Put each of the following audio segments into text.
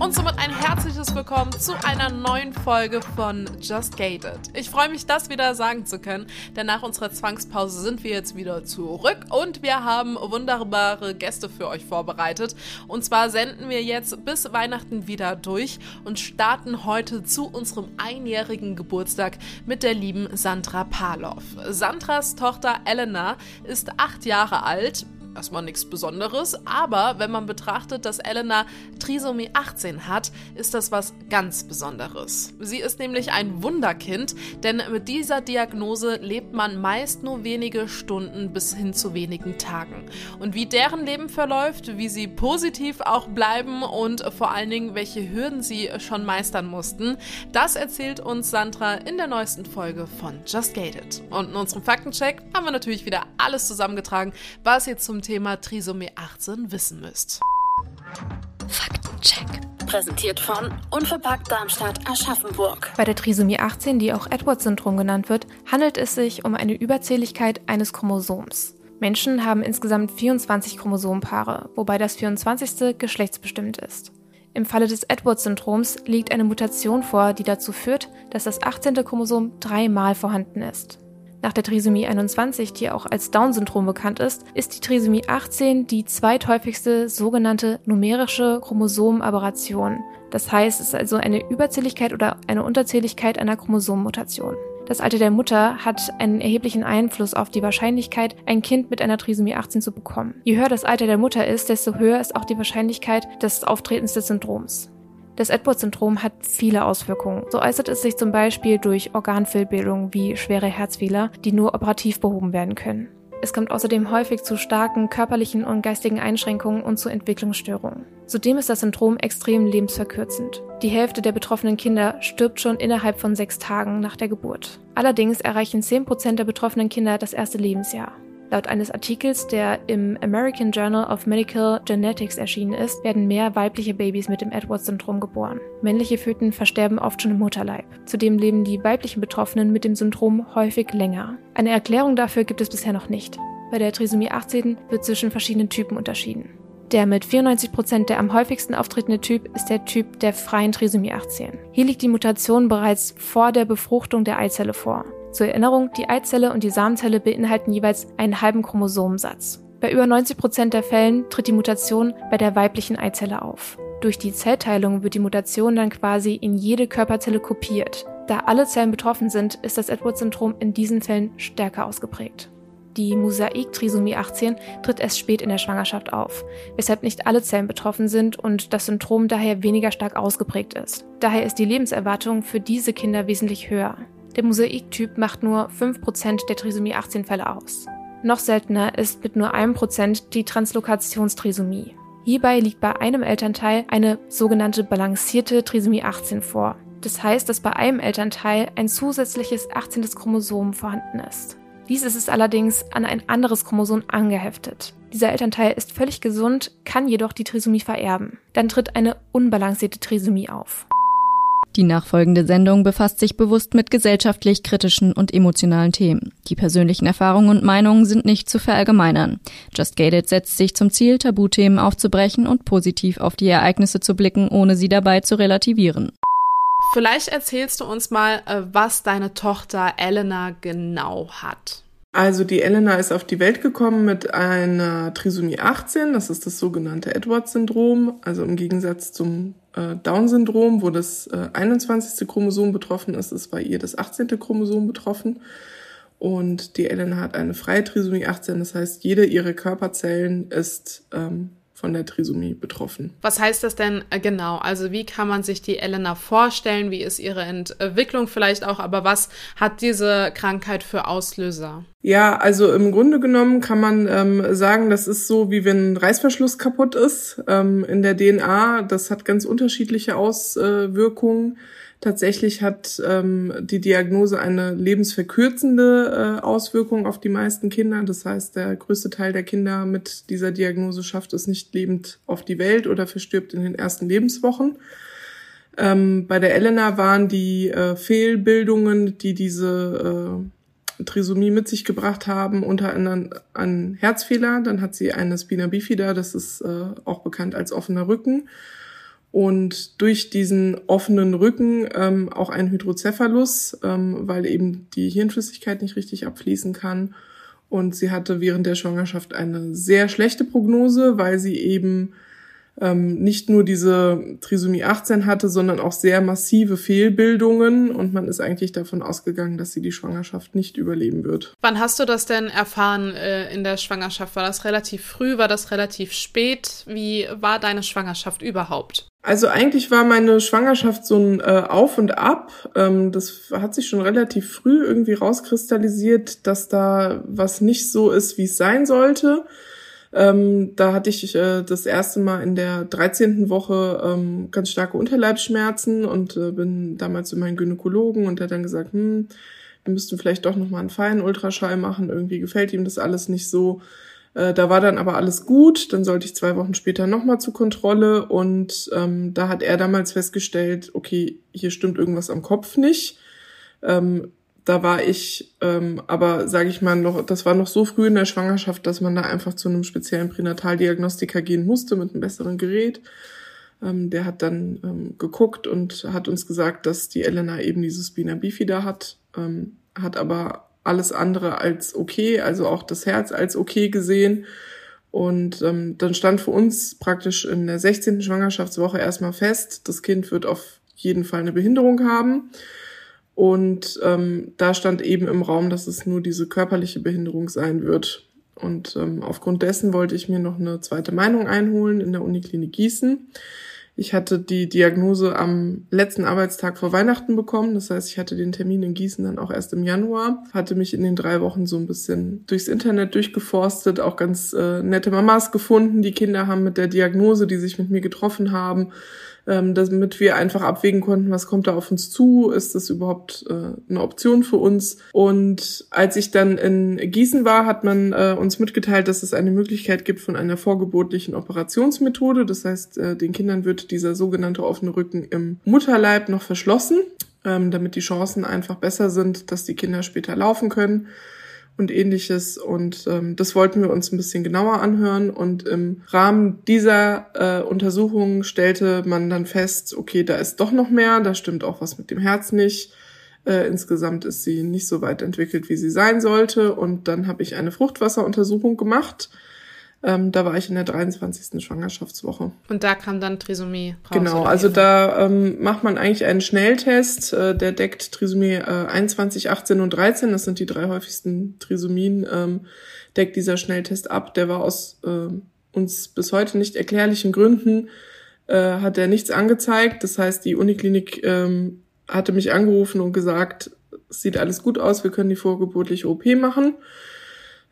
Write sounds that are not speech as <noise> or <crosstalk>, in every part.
Und somit ein herzliches Willkommen zu einer neuen Folge von Just Gated. Ich freue mich, das wieder sagen zu können, denn nach unserer Zwangspause sind wir jetzt wieder zurück und wir haben wunderbare Gäste für euch vorbereitet. Und zwar senden wir jetzt bis Weihnachten wieder durch und starten heute zu unserem einjährigen Geburtstag mit der lieben Sandra Palov. Sandras Tochter Elena ist acht Jahre alt erstmal nichts Besonderes, aber wenn man betrachtet, dass Elena Trisomie 18 hat, ist das was ganz Besonderes. Sie ist nämlich ein Wunderkind, denn mit dieser Diagnose lebt man meist nur wenige Stunden bis hin zu wenigen Tagen. Und wie deren Leben verläuft, wie sie positiv auch bleiben und vor allen Dingen, welche Hürden sie schon meistern mussten, das erzählt uns Sandra in der neuesten Folge von Just Gated. Und in unserem Faktencheck haben wir natürlich wieder alles zusammengetragen, was ihr zum Thema Trisomie 18 wissen müsst. Faktencheck. Präsentiert von Unverpackt Darmstadt Aschaffenburg. Bei der Trisomie 18, die auch Edwards-Syndrom genannt wird, handelt es sich um eine Überzähligkeit eines Chromosoms. Menschen haben insgesamt 24 Chromosomenpaare, wobei das 24. geschlechtsbestimmt ist. Im Falle des Edwards-Syndroms liegt eine Mutation vor, die dazu führt, dass das 18. Chromosom dreimal vorhanden ist. Nach der Trisomie 21, die auch als Down-Syndrom bekannt ist, ist die Trisomie 18 die zweithäufigste sogenannte numerische Chromosomaberration. Das heißt, es ist also eine Überzähligkeit oder eine Unterzähligkeit einer Chromosomenmutation. Das Alter der Mutter hat einen erheblichen Einfluss auf die Wahrscheinlichkeit, ein Kind mit einer Trisomie 18 zu bekommen. Je höher das Alter der Mutter ist, desto höher ist auch die Wahrscheinlichkeit des Auftretens des Syndroms. Das Edwards-Syndrom hat viele Auswirkungen. So äußert es sich zum Beispiel durch Organfehlbildungen wie schwere Herzfehler, die nur operativ behoben werden können. Es kommt außerdem häufig zu starken körperlichen und geistigen Einschränkungen und zu Entwicklungsstörungen. Zudem ist das Syndrom extrem lebensverkürzend. Die Hälfte der betroffenen Kinder stirbt schon innerhalb von sechs Tagen nach der Geburt. Allerdings erreichen 10% der betroffenen Kinder das erste Lebensjahr. Laut eines Artikels, der im American Journal of Medical Genetics erschienen ist, werden mehr weibliche Babys mit dem Edwards-Syndrom geboren. Männliche Föten versterben oft schon im Mutterleib. Zudem leben die weiblichen Betroffenen mit dem Syndrom häufig länger. Eine Erklärung dafür gibt es bisher noch nicht. Bei der Trisomie 18 wird zwischen verschiedenen Typen unterschieden. Der mit 94% der am häufigsten auftretende Typ ist der Typ der freien Trisomie 18. Hier liegt die Mutation bereits vor der Befruchtung der Eizelle vor. Zur Erinnerung, die Eizelle und die Samenzelle beinhalten jeweils einen halben Chromosomensatz. Bei über 90 Prozent der Fällen tritt die Mutation bei der weiblichen Eizelle auf. Durch die Zellteilung wird die Mutation dann quasi in jede Körperzelle kopiert. Da alle Zellen betroffen sind, ist das Edwards-Syndrom in diesen Fällen stärker ausgeprägt. Die Mosaik-Trisomie 18 tritt erst spät in der Schwangerschaft auf, weshalb nicht alle Zellen betroffen sind und das Syndrom daher weniger stark ausgeprägt ist. Daher ist die Lebenserwartung für diese Kinder wesentlich höher. Der Mosaiktyp macht nur 5% der Trisomie 18 Fälle aus. Noch seltener ist mit nur einem Prozent die Translokationstrisomie. Hierbei liegt bei einem Elternteil eine sogenannte balancierte Trisomie 18 vor. Das heißt, dass bei einem Elternteil ein zusätzliches 18. Chromosom vorhanden ist. Dies ist es allerdings an ein anderes Chromosom angeheftet. Dieser Elternteil ist völlig gesund, kann jedoch die Trisomie vererben. Dann tritt eine unbalancierte Trisomie auf. Die nachfolgende Sendung befasst sich bewusst mit gesellschaftlich kritischen und emotionalen Themen. Die persönlichen Erfahrungen und Meinungen sind nicht zu verallgemeinern. Just Gated setzt sich zum Ziel, Tabuthemen aufzubrechen und positiv auf die Ereignisse zu blicken, ohne sie dabei zu relativieren. Vielleicht erzählst du uns mal, äh, was deine Tochter Elena genau hat. Also die Elena ist auf die Welt gekommen mit einer Trisomie 18, das ist das sogenannte Edwards-Syndrom, also im Gegensatz zum äh, Down-Syndrom, wo das äh, 21. Chromosom betroffen ist, ist bei ihr das 18. Chromosom betroffen. Und die Elena hat eine freie Trisomie 18, das heißt, jede ihrer Körperzellen ist ähm, von der Trisomie betroffen. Was heißt das denn äh, genau? Also wie kann man sich die Elena vorstellen? Wie ist ihre Entwicklung vielleicht auch? Aber was hat diese Krankheit für Auslöser? Ja, also im Grunde genommen kann man ähm, sagen, das ist so, wie wenn ein Reißverschluss kaputt ist ähm, in der DNA. Das hat ganz unterschiedliche Auswirkungen. Tatsächlich hat ähm, die Diagnose eine lebensverkürzende äh, Auswirkung auf die meisten Kinder. Das heißt, der größte Teil der Kinder mit dieser Diagnose schafft es nicht lebend auf die Welt oder verstirbt in den ersten Lebenswochen. Ähm, bei der Elena waren die äh, Fehlbildungen, die diese äh, Trisomie mit sich gebracht haben, unter anderem ein Herzfehler. Dann hat sie eine Spina bifida, das ist äh, auch bekannt als offener Rücken und durch diesen offenen Rücken ähm, auch ein Hydrocephalus, ähm, weil eben die Hirnflüssigkeit nicht richtig abfließen kann. Und sie hatte während der Schwangerschaft eine sehr schlechte Prognose, weil sie eben ähm, nicht nur diese Trisomie 18 hatte, sondern auch sehr massive Fehlbildungen und man ist eigentlich davon ausgegangen, dass sie die Schwangerschaft nicht überleben wird. Wann hast du das denn erfahren äh, in der Schwangerschaft? War das relativ früh? War das relativ spät? Wie war deine Schwangerschaft überhaupt? Also eigentlich war meine Schwangerschaft so ein äh, Auf und Ab. Ähm, das hat sich schon relativ früh irgendwie rauskristallisiert, dass da was nicht so ist, wie es sein sollte. Ähm, da hatte ich äh, das erste Mal in der 13. Woche ähm, ganz starke Unterleibsschmerzen und äh, bin damals zu meinem Gynäkologen und der hat dann gesagt, hm, wir müssten vielleicht doch nochmal einen feinen Ultraschall machen. Irgendwie gefällt ihm das alles nicht so. Äh, da war dann aber alles gut. Dann sollte ich zwei Wochen später nochmal zur Kontrolle und ähm, da hat er damals festgestellt, okay, hier stimmt irgendwas am Kopf nicht. Ähm, da war ich ähm, aber, sage ich mal, noch, das war noch so früh in der Schwangerschaft, dass man da einfach zu einem speziellen Pränataldiagnostiker gehen musste mit einem besseren Gerät. Ähm, der hat dann ähm, geguckt und hat uns gesagt, dass die Elena eben dieses Spina bifida hat, ähm, hat aber alles andere als okay, also auch das Herz als okay gesehen. Und ähm, dann stand für uns praktisch in der 16. Schwangerschaftswoche erstmal fest, das Kind wird auf jeden Fall eine Behinderung haben. Und ähm, da stand eben im Raum, dass es nur diese körperliche Behinderung sein wird. Und ähm, aufgrund dessen wollte ich mir noch eine zweite Meinung einholen in der Uniklinik Gießen. Ich hatte die Diagnose am letzten Arbeitstag vor Weihnachten bekommen. Das heißt, ich hatte den Termin in Gießen dann auch erst im Januar. Hatte mich in den drei Wochen so ein bisschen durchs Internet durchgeforstet, auch ganz äh, nette Mamas gefunden. Die Kinder haben mit der Diagnose, die sich mit mir getroffen haben, ähm, damit wir einfach abwägen konnten, was kommt da auf uns zu, ist das überhaupt äh, eine Option für uns. Und als ich dann in Gießen war, hat man äh, uns mitgeteilt, dass es eine Möglichkeit gibt von einer vorgeburtlichen Operationsmethode. Das heißt, äh, den Kindern wird dieser sogenannte offene Rücken im Mutterleib noch verschlossen, ähm, damit die Chancen einfach besser sind, dass die Kinder später laufen können und ähnliches. Und ähm, das wollten wir uns ein bisschen genauer anhören. Und im Rahmen dieser äh, Untersuchung stellte man dann fest, okay, da ist doch noch mehr, da stimmt auch was mit dem Herz nicht. Äh, insgesamt ist sie nicht so weit entwickelt, wie sie sein sollte. Und dann habe ich eine Fruchtwasseruntersuchung gemacht ähm, da war ich in der 23. Schwangerschaftswoche. Und da kam dann Trisomie raus? Genau, also da ähm, macht man eigentlich einen Schnelltest, äh, der deckt Trisomie äh, 21, 18 und 13, das sind die drei häufigsten Trisomien, ähm, deckt dieser Schnelltest ab. Der war aus äh, uns bis heute nicht erklärlichen Gründen, äh, hat er nichts angezeigt. Das heißt, die Uniklinik ähm, hatte mich angerufen und gesagt, es sieht alles gut aus, wir können die vorgeburtliche OP machen.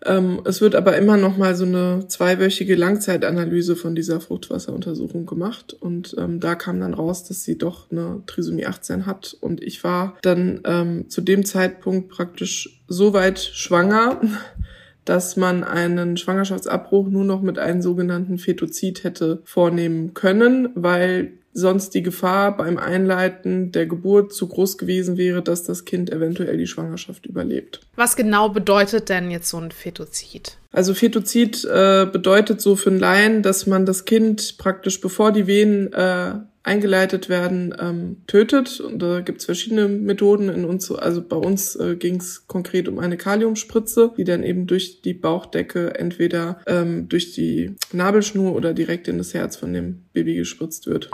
Ähm, es wird aber immer noch mal so eine zweiwöchige Langzeitanalyse von dieser Fruchtwasseruntersuchung gemacht. Und ähm, da kam dann raus, dass sie doch eine Trisomie 18 hat. Und ich war dann ähm, zu dem Zeitpunkt praktisch so weit schwanger, <laughs> dass man einen Schwangerschaftsabbruch nur noch mit einem sogenannten Fetozid hätte vornehmen können, weil sonst die Gefahr beim Einleiten der Geburt zu groß gewesen wäre, dass das Kind eventuell die Schwangerschaft überlebt. Was genau bedeutet denn jetzt so ein Fetozid? Also Fetozid äh, bedeutet so für einen Laien, dass man das Kind praktisch bevor die Venen äh, eingeleitet werden, ähm, tötet. Und da gibt's verschiedene Methoden in uns. Also bei uns äh, ging es konkret um eine Kaliumspritze, die dann eben durch die Bauchdecke entweder ähm, durch die Nabelschnur oder direkt in das Herz von dem Baby gespritzt wird.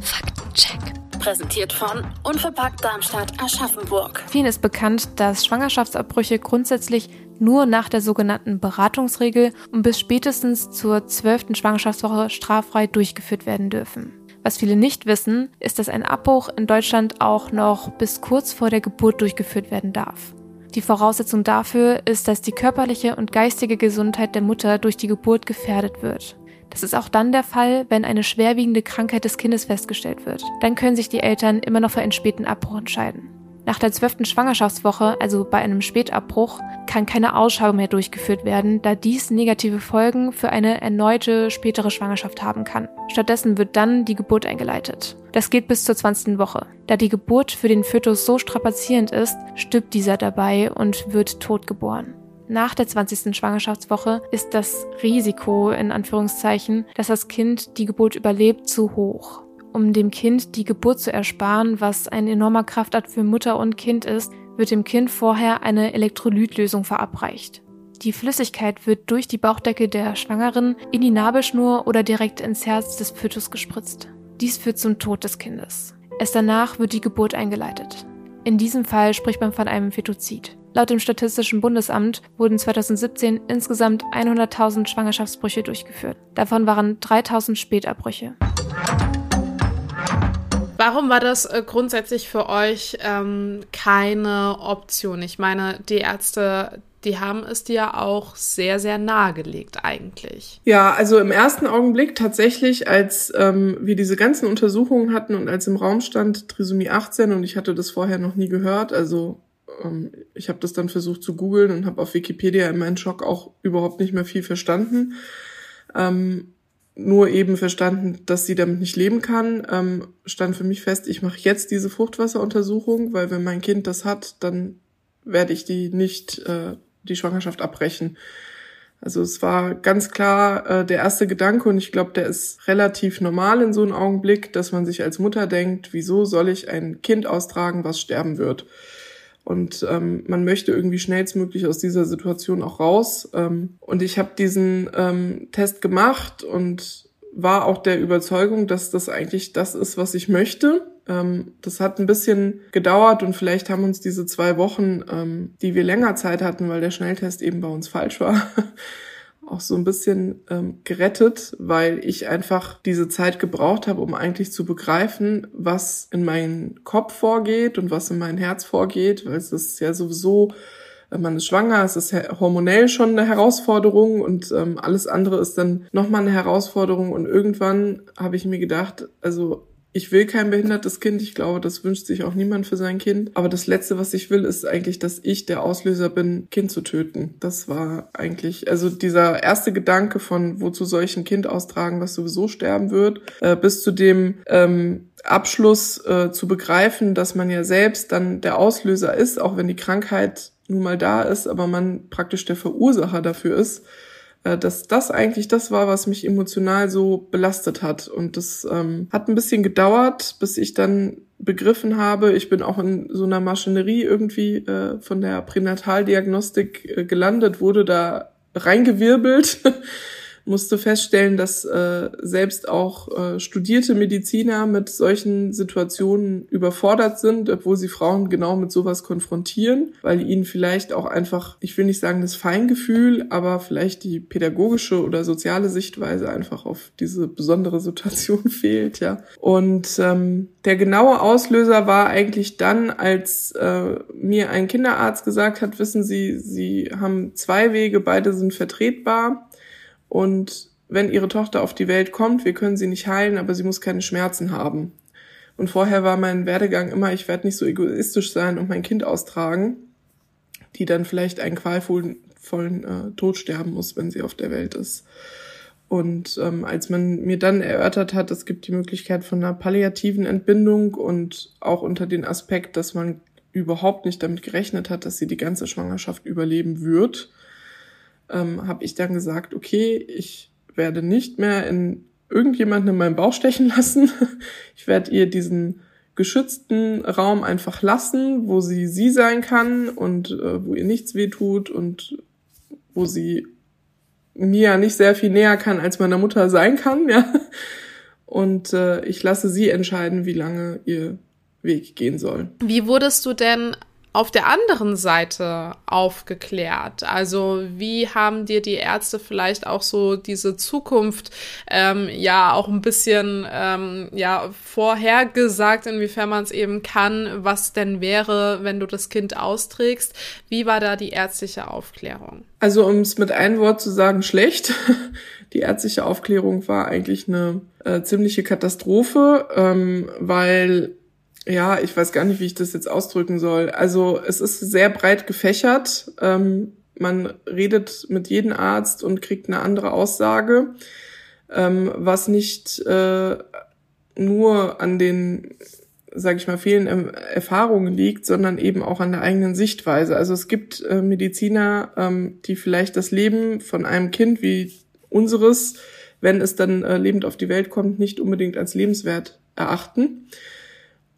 Faktencheck. Präsentiert von Unverpackt Darmstadt Aschaffenburg. Vielen ist bekannt, dass Schwangerschaftsabbrüche grundsätzlich nur nach der sogenannten Beratungsregel und bis spätestens zur zwölften Schwangerschaftswoche straffrei durchgeführt werden dürfen. Was viele nicht wissen, ist, dass ein Abbruch in Deutschland auch noch bis kurz vor der Geburt durchgeführt werden darf. Die Voraussetzung dafür ist, dass die körperliche und geistige Gesundheit der Mutter durch die Geburt gefährdet wird. Das ist auch dann der Fall, wenn eine schwerwiegende Krankheit des Kindes festgestellt wird. Dann können sich die Eltern immer noch für einen späten Abbruch entscheiden. Nach der zwölften Schwangerschaftswoche, also bei einem Spätabbruch, kann keine Ausschau mehr durchgeführt werden, da dies negative Folgen für eine erneute spätere Schwangerschaft haben kann. Stattdessen wird dann die Geburt eingeleitet. Das geht bis zur 20. Woche. Da die Geburt für den Fötus so strapazierend ist, stirbt dieser dabei und wird tot geboren. Nach der 20. Schwangerschaftswoche ist das Risiko, in Anführungszeichen, dass das Kind die Geburt überlebt, zu hoch. Um dem Kind die Geburt zu ersparen, was ein enormer Kraftakt für Mutter und Kind ist, wird dem Kind vorher eine Elektrolytlösung verabreicht. Die Flüssigkeit wird durch die Bauchdecke der Schwangeren in die Nabelschnur oder direkt ins Herz des Fötus gespritzt. Dies führt zum Tod des Kindes. Erst danach wird die Geburt eingeleitet. In diesem Fall spricht man von einem Fetozid. Laut dem Statistischen Bundesamt wurden 2017 insgesamt 100.000 Schwangerschaftsbrüche durchgeführt. Davon waren 3.000 Spätabbrüche. Warum war das äh, grundsätzlich für euch ähm, keine Option? Ich meine, die Ärzte, die haben es dir auch sehr, sehr nahegelegt eigentlich. Ja, also im ersten Augenblick tatsächlich, als ähm, wir diese ganzen Untersuchungen hatten und als im Raum stand Trisomie 18 und ich hatte das vorher noch nie gehört, also ähm, ich habe das dann versucht zu googeln und habe auf Wikipedia in meinem Schock auch überhaupt nicht mehr viel verstanden. Ähm, nur eben verstanden, dass sie damit nicht leben kann, ähm, stand für mich fest, ich mache jetzt diese Fruchtwasseruntersuchung, weil wenn mein Kind das hat, dann werde ich die nicht äh, die Schwangerschaft abbrechen. Also es war ganz klar äh, der erste Gedanke und ich glaube, der ist relativ normal in so einem Augenblick, dass man sich als Mutter denkt, wieso soll ich ein Kind austragen, was sterben wird? Und ähm, man möchte irgendwie schnellstmöglich aus dieser Situation auch raus. Ähm, und ich habe diesen ähm, Test gemacht und war auch der Überzeugung, dass das eigentlich das ist, was ich möchte. Ähm, das hat ein bisschen gedauert und vielleicht haben uns diese zwei Wochen, ähm, die wir länger Zeit hatten, weil der Schnelltest eben bei uns falsch war, <laughs> auch so ein bisschen ähm, gerettet, weil ich einfach diese Zeit gebraucht habe, um eigentlich zu begreifen, was in meinem Kopf vorgeht und was in mein Herz vorgeht, weil es ist ja sowieso, äh, man ist schwanger, es ist hormonell schon eine Herausforderung und ähm, alles andere ist dann nochmal eine Herausforderung. Und irgendwann habe ich mir gedacht, also ich will kein behindertes Kind. Ich glaube, das wünscht sich auch niemand für sein Kind. Aber das Letzte, was ich will, ist eigentlich, dass ich der Auslöser bin, Kind zu töten. Das war eigentlich, also dieser erste Gedanke von, wozu soll ich ein Kind austragen, was sowieso sterben wird, äh, bis zu dem ähm, Abschluss äh, zu begreifen, dass man ja selbst dann der Auslöser ist, auch wenn die Krankheit nun mal da ist, aber man praktisch der Verursacher dafür ist dass das eigentlich das war, was mich emotional so belastet hat. Und das ähm, hat ein bisschen gedauert, bis ich dann begriffen habe, ich bin auch in so einer Maschinerie irgendwie äh, von der Pränataldiagnostik äh, gelandet, wurde da reingewirbelt <laughs> musste feststellen, dass äh, selbst auch äh, studierte Mediziner mit solchen Situationen überfordert sind, obwohl sie Frauen genau mit sowas konfrontieren, weil ihnen vielleicht auch einfach, ich will nicht sagen das Feingefühl, aber vielleicht die pädagogische oder soziale Sichtweise einfach auf diese besondere Situation <laughs> fehlt, ja. Und ähm, der genaue Auslöser war eigentlich dann, als äh, mir ein Kinderarzt gesagt hat, wissen Sie, Sie haben zwei Wege, beide sind vertretbar. Und wenn ihre Tochter auf die Welt kommt, wir können sie nicht heilen, aber sie muss keine Schmerzen haben. Und vorher war mein Werdegang immer, ich werde nicht so egoistisch sein und mein Kind austragen, die dann vielleicht einen qualvollen äh, Tod sterben muss, wenn sie auf der Welt ist. Und ähm, als man mir dann erörtert hat, es gibt die Möglichkeit von einer palliativen Entbindung und auch unter den Aspekt, dass man überhaupt nicht damit gerechnet hat, dass sie die ganze Schwangerschaft überleben wird, ähm, habe ich dann gesagt, okay, ich werde nicht mehr in irgendjemanden in meinen Bauch stechen lassen. <laughs> Ich werde ihr diesen geschützten Raum einfach lassen, wo sie sie sein kann und äh, wo ihr nichts wehtut und wo sie mir ja nicht sehr viel näher kann, als meiner Mutter sein kann, <laughs> ja. und äh, ich lasse sie entscheiden, wie lange ihr Weg gehen soll. Wie wurdest du denn auf der anderen Seite aufgeklärt? Also wie haben dir die Ärzte vielleicht auch so diese Zukunft ähm, ja auch ein bisschen ähm, ja vorhergesagt, inwiefern man es eben kann, was denn wäre, wenn du das Kind austrägst? Wie war da die ärztliche Aufklärung? Also um es mit einem Wort zu sagen, schlecht. <laughs> Die ärztliche Aufklärung war eigentlich eine äh, ziemliche Katastrophe, ähm, weil ja, ich weiß gar nicht, wie ich das jetzt ausdrücken soll. Also es ist sehr breit gefächert. Ähm, man redet mit jedem Arzt und kriegt eine andere Aussage, ähm, was nicht äh, nur an den, sage ich mal, fehlenden Erfahrungen liegt, sondern eben auch an der eigenen Sichtweise. Also es gibt äh, Mediziner, ähm, die vielleicht das Leben von einem Kind wie unseres, wenn es dann äh, lebend auf die Welt kommt, nicht unbedingt als lebenswert erachten.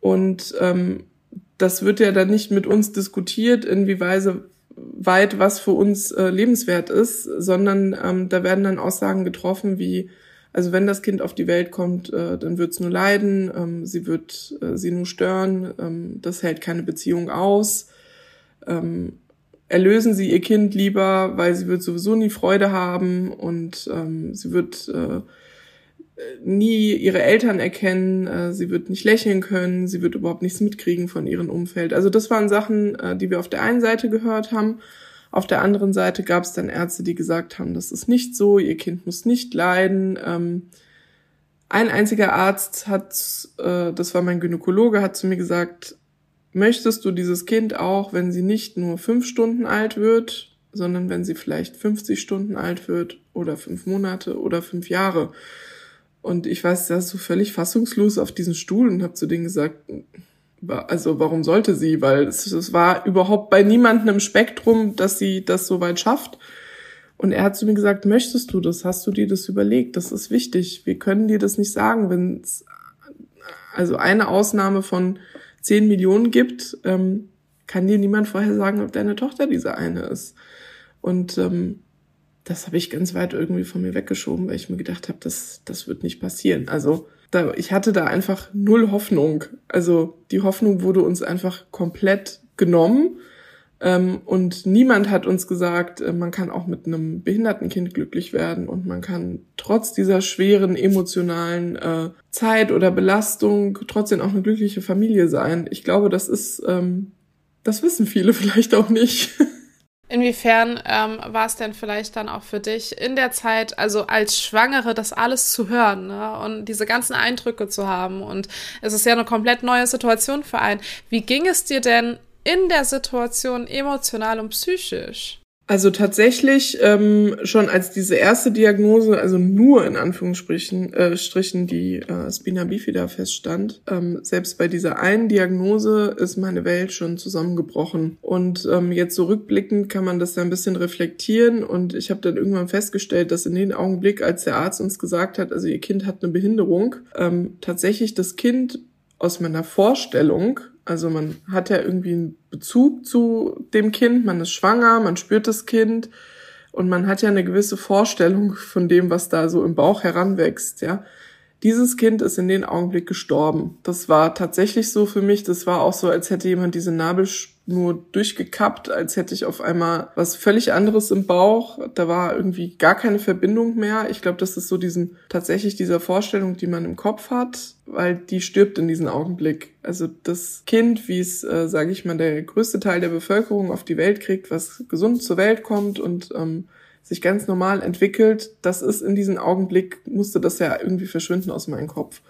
Und ähm, das wird ja dann nicht mit uns diskutiert, inwieweit weit was für uns äh, lebenswert ist, sondern ähm, da werden dann Aussagen getroffen wie, also wenn das Kind auf die Welt kommt, äh, dann wird es nur leiden, ähm, sie wird äh, sie nur stören, ähm, das hält keine Beziehung aus. Ähm, erlösen sie ihr Kind lieber, weil sie wird sowieso nie Freude haben und ähm, sie wird äh, nie ihre Eltern erkennen, äh, sie wird nicht lächeln können, sie wird überhaupt nichts mitkriegen von ihrem Umfeld. Also das waren Sachen, äh, die wir auf der einen Seite gehört haben. Auf der anderen Seite gab es dann Ärzte, die gesagt haben, das ist nicht so, ihr Kind muss nicht leiden. Ähm, ein einziger Arzt hat, äh, das war mein Gynäkologe, hat zu mir gesagt, möchtest du dieses Kind auch, wenn sie nicht nur fünf Stunden alt wird, sondern wenn sie vielleicht 50 Stunden alt wird oder fünf Monate oder fünf Jahre? Und ich weiß, da so völlig fassungslos auf diesen Stuhl und habe zu denen gesagt, also warum sollte sie? Weil es, es war überhaupt bei niemandem im Spektrum, dass sie das so weit schafft. Und er hat zu mir gesagt, möchtest du das? Hast du dir das überlegt? Das ist wichtig. Wir können dir das nicht sagen, wenn es also eine Ausnahme von zehn Millionen gibt, ähm, kann dir niemand vorher sagen, ob deine Tochter diese eine ist. Und ähm, das habe ich ganz weit irgendwie von mir weggeschoben, weil ich mir gedacht habe, das, das wird nicht passieren. Also da, ich hatte da einfach null Hoffnung. Also die Hoffnung wurde uns einfach komplett genommen. Ähm, und niemand hat uns gesagt, äh, man kann auch mit einem behinderten Kind glücklich werden und man kann trotz dieser schweren emotionalen äh, Zeit oder Belastung trotzdem auch eine glückliche Familie sein. Ich glaube, das ist, ähm, das wissen viele <laughs> vielleicht auch nicht. Inwiefern ähm, war es denn vielleicht dann auch für dich in der Zeit, also als Schwangere, das alles zu hören ne? und diese ganzen Eindrücke zu haben? Und es ist ja eine komplett neue Situation für einen. Wie ging es dir denn in der Situation emotional und psychisch? Also tatsächlich ähm, schon als diese erste Diagnose, also nur in Anführungsstrichen äh, Strichen die äh, Spina bifida feststand, ähm, selbst bei dieser einen Diagnose ist meine Welt schon zusammengebrochen. Und ähm, jetzt zurückblickend kann man das da ein bisschen reflektieren und ich habe dann irgendwann festgestellt, dass in dem Augenblick, als der Arzt uns gesagt hat, also ihr Kind hat eine Behinderung, ähm, tatsächlich das Kind aus meiner Vorstellung also man hat ja irgendwie einen Bezug zu dem Kind, man ist schwanger, man spürt das Kind und man hat ja eine gewisse Vorstellung von dem, was da so im Bauch heranwächst, ja. Dieses Kind ist in den Augenblick gestorben. Das war tatsächlich so für mich. Das war auch so, als hätte jemand diese Nabelschnur durchgekappt, als hätte ich auf einmal was völlig anderes im Bauch. Da war irgendwie gar keine Verbindung mehr. Ich glaube, das ist so diesen, tatsächlich dieser Vorstellung, die man im Kopf hat, weil die stirbt in diesem Augenblick. Also das Kind, wie es, äh, sage ich mal, der größte Teil der Bevölkerung auf die Welt kriegt, was gesund zur Welt kommt und ähm, sich ganz normal entwickelt, das ist in diesem Augenblick, musste das ja irgendwie verschwinden aus meinem Kopf.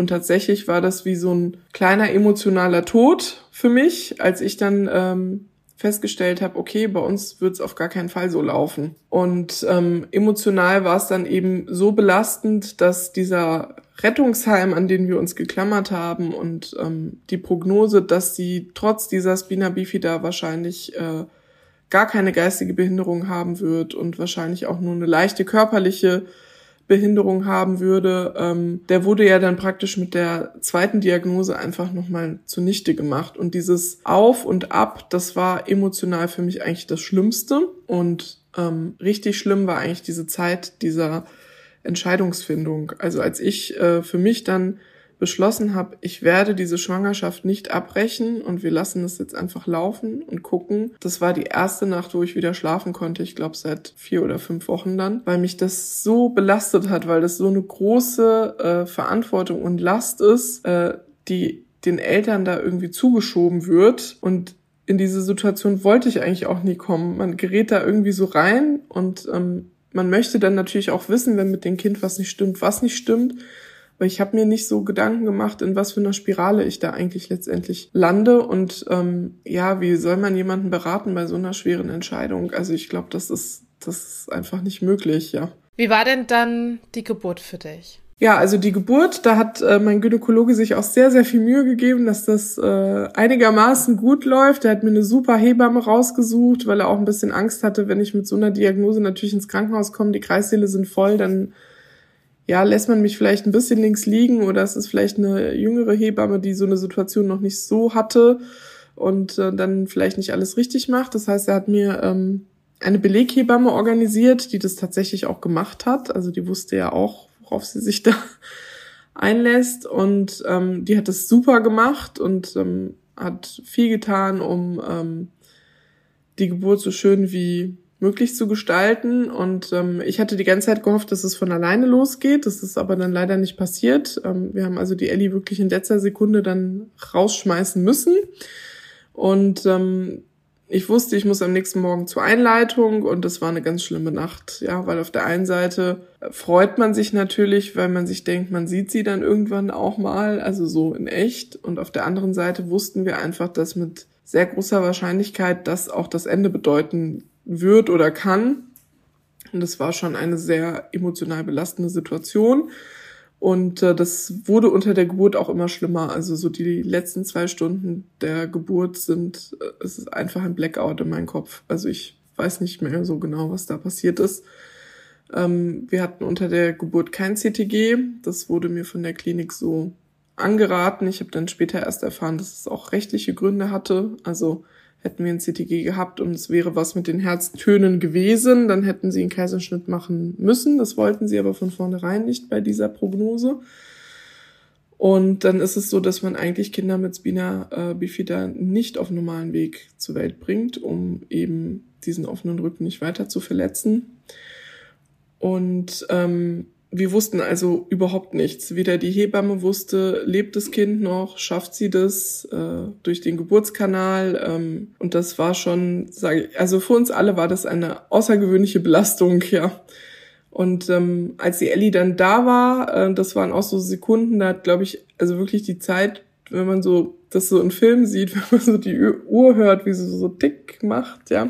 Und tatsächlich war das wie so ein kleiner emotionaler Tod für mich, als ich dann ähm, festgestellt habe, okay, bei uns wird es auf gar keinen Fall so laufen. Und ähm, emotional war es dann eben so belastend, dass dieser Rettungsheim, an den wir uns geklammert haben und ähm, die Prognose, dass sie trotz dieser Spina bifida wahrscheinlich äh, gar keine geistige Behinderung haben wird und wahrscheinlich auch nur eine leichte körperliche Behinderung haben würde, ähm, der wurde ja dann praktisch mit der zweiten Diagnose einfach nochmal zunichte gemacht. Und dieses Auf und Ab, das war emotional für mich eigentlich das Schlimmste. Und ähm, richtig schlimm war eigentlich diese Zeit dieser Entscheidungsfindung. Also als ich äh, für mich dann beschlossen habe, ich werde diese Schwangerschaft nicht abbrechen und wir lassen es jetzt einfach laufen und gucken. Das war die erste Nacht, wo ich wieder schlafen konnte. Ich glaube seit vier oder fünf Wochen dann, weil mich das so belastet hat, weil das so eine große äh, Verantwortung und Last ist, äh, die den Eltern da irgendwie zugeschoben wird und in diese Situation wollte ich eigentlich auch nie kommen. Man gerät da irgendwie so rein und ähm, man möchte dann natürlich auch wissen, wenn mit dem Kind was nicht stimmt, was nicht stimmt. Aber ich habe mir nicht so Gedanken gemacht, in was für einer Spirale ich da eigentlich letztendlich lande. Und ähm, ja, wie soll man jemanden beraten bei so einer schweren Entscheidung? Also ich glaube, das ist, das ist einfach nicht möglich, ja. Wie war denn dann die Geburt für dich? Ja, also die Geburt, da hat äh, mein Gynäkologe sich auch sehr, sehr viel Mühe gegeben, dass das äh, einigermaßen gut läuft. Er hat mir eine super Hebamme rausgesucht, weil er auch ein bisschen Angst hatte, wenn ich mit so einer Diagnose natürlich ins Krankenhaus komme, die Kreissäle sind voll, dann ja, lässt man mich vielleicht ein bisschen links liegen oder es ist vielleicht eine jüngere Hebamme, die so eine Situation noch nicht so hatte und äh, dann vielleicht nicht alles richtig macht. Das heißt, er hat mir ähm, eine Beleghebamme organisiert, die das tatsächlich auch gemacht hat. Also die wusste ja auch, worauf sie sich <laughs> da einlässt und ähm, die hat das super gemacht und ähm, hat viel getan, um ähm, die Geburt so schön wie möglich zu gestalten. Und ähm, ich hatte die ganze Zeit gehofft, dass es von alleine losgeht. Das ist aber dann leider nicht passiert. Ähm, wir haben also die Ellie wirklich in letzter Sekunde dann rausschmeißen müssen. Und ähm, ich wusste, ich muss am nächsten Morgen zur Einleitung und das war eine ganz schlimme Nacht, ja, weil auf der einen Seite freut man sich natürlich, weil man sich denkt, man sieht sie dann irgendwann auch mal, also so in echt und auf der anderen Seite wussten wir einfach, dass mit sehr großer Wahrscheinlichkeit das auch das Ende bedeuten wird oder kann. Und das war schon eine sehr emotional belastende Situation. Und äh, das wurde unter der Geburt auch immer schlimmer. Also so die letzten zwei Stunden der Geburt sind, äh, es ist einfach ein Blackout in meinem Kopf. Also ich weiß nicht mehr so genau, was da passiert ist. Ähm, wir hatten unter der Geburt kein CTG. Das wurde mir von der Klinik so angeraten. Ich habe dann später erst erfahren, dass es auch rechtliche Gründe hatte. Also hätten wir ein CTG gehabt und es wäre was mit den Herztönen gewesen, dann hätten sie einen Kaiserschnitt machen müssen. Das wollten sie aber von vornherein nicht bei dieser Prognose. Und dann ist es so, dass man eigentlich Kinder mit Spina äh, bifida nicht auf normalen Weg zur Welt bringt, um eben diesen offenen Rücken nicht weiter zu verletzen. Und ähm, wir wussten also überhaupt nichts. Weder die Hebamme wusste, lebt das Kind noch, schafft sie das äh, durch den Geburtskanal. Ähm, und das war schon, sage ich, also für uns alle war das eine außergewöhnliche Belastung, ja. Und ähm, als die Ellie dann da war, äh, das waren auch so Sekunden, da hat, glaube ich, also wirklich die Zeit, wenn man so das so in Filmen sieht, <laughs> wenn man so die Uhr hört, wie sie so tick macht, ja.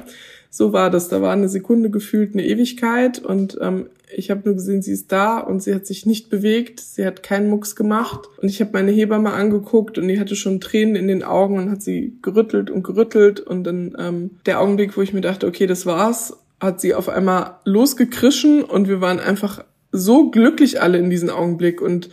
So war das. Da war eine Sekunde gefühlt eine Ewigkeit und ähm, ich habe nur gesehen, sie ist da und sie hat sich nicht bewegt, sie hat keinen Mucks gemacht. Und ich habe meine Hebamme angeguckt und die hatte schon Tränen in den Augen und hat sie gerüttelt und gerüttelt. Und dann ähm, der Augenblick, wo ich mir dachte, okay, das war's, hat sie auf einmal losgekrischen und wir waren einfach so glücklich alle in diesem Augenblick. Und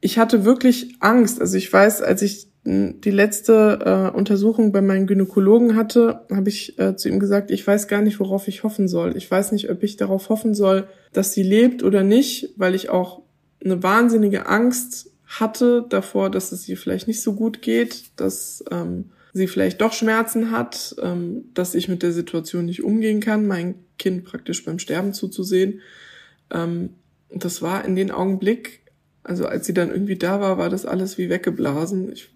ich hatte wirklich Angst. Also ich weiß, als ich die letzte äh, Untersuchung bei meinem Gynäkologen hatte, habe ich äh, zu ihm gesagt, ich weiß gar nicht, worauf ich hoffen soll. Ich weiß nicht, ob ich darauf hoffen soll, dass sie lebt oder nicht, weil ich auch eine wahnsinnige Angst hatte davor, dass es ihr vielleicht nicht so gut geht, dass ähm, sie vielleicht doch Schmerzen hat, ähm, dass ich mit der Situation nicht umgehen kann, mein Kind praktisch beim Sterben zuzusehen. Ähm, das war in den Augenblick, also als sie dann irgendwie da war, war das alles wie weggeblasen. Ich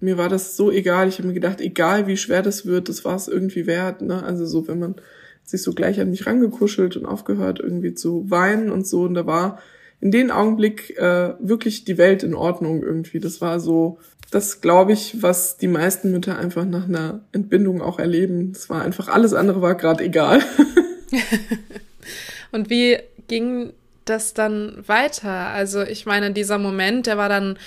mir war das so egal. Ich habe mir gedacht, egal wie schwer das wird, das war es irgendwie wert. Ne? Also so, wenn man sich so gleich an mich rangekuschelt und aufgehört irgendwie zu weinen und so. Und da war in dem Augenblick äh, wirklich die Welt in Ordnung irgendwie. Das war so, das glaube ich, was die meisten Mütter einfach nach einer Entbindung auch erleben. Das war einfach, alles andere war gerade egal. <laughs> und wie ging das dann weiter? Also ich meine, dieser Moment, der war dann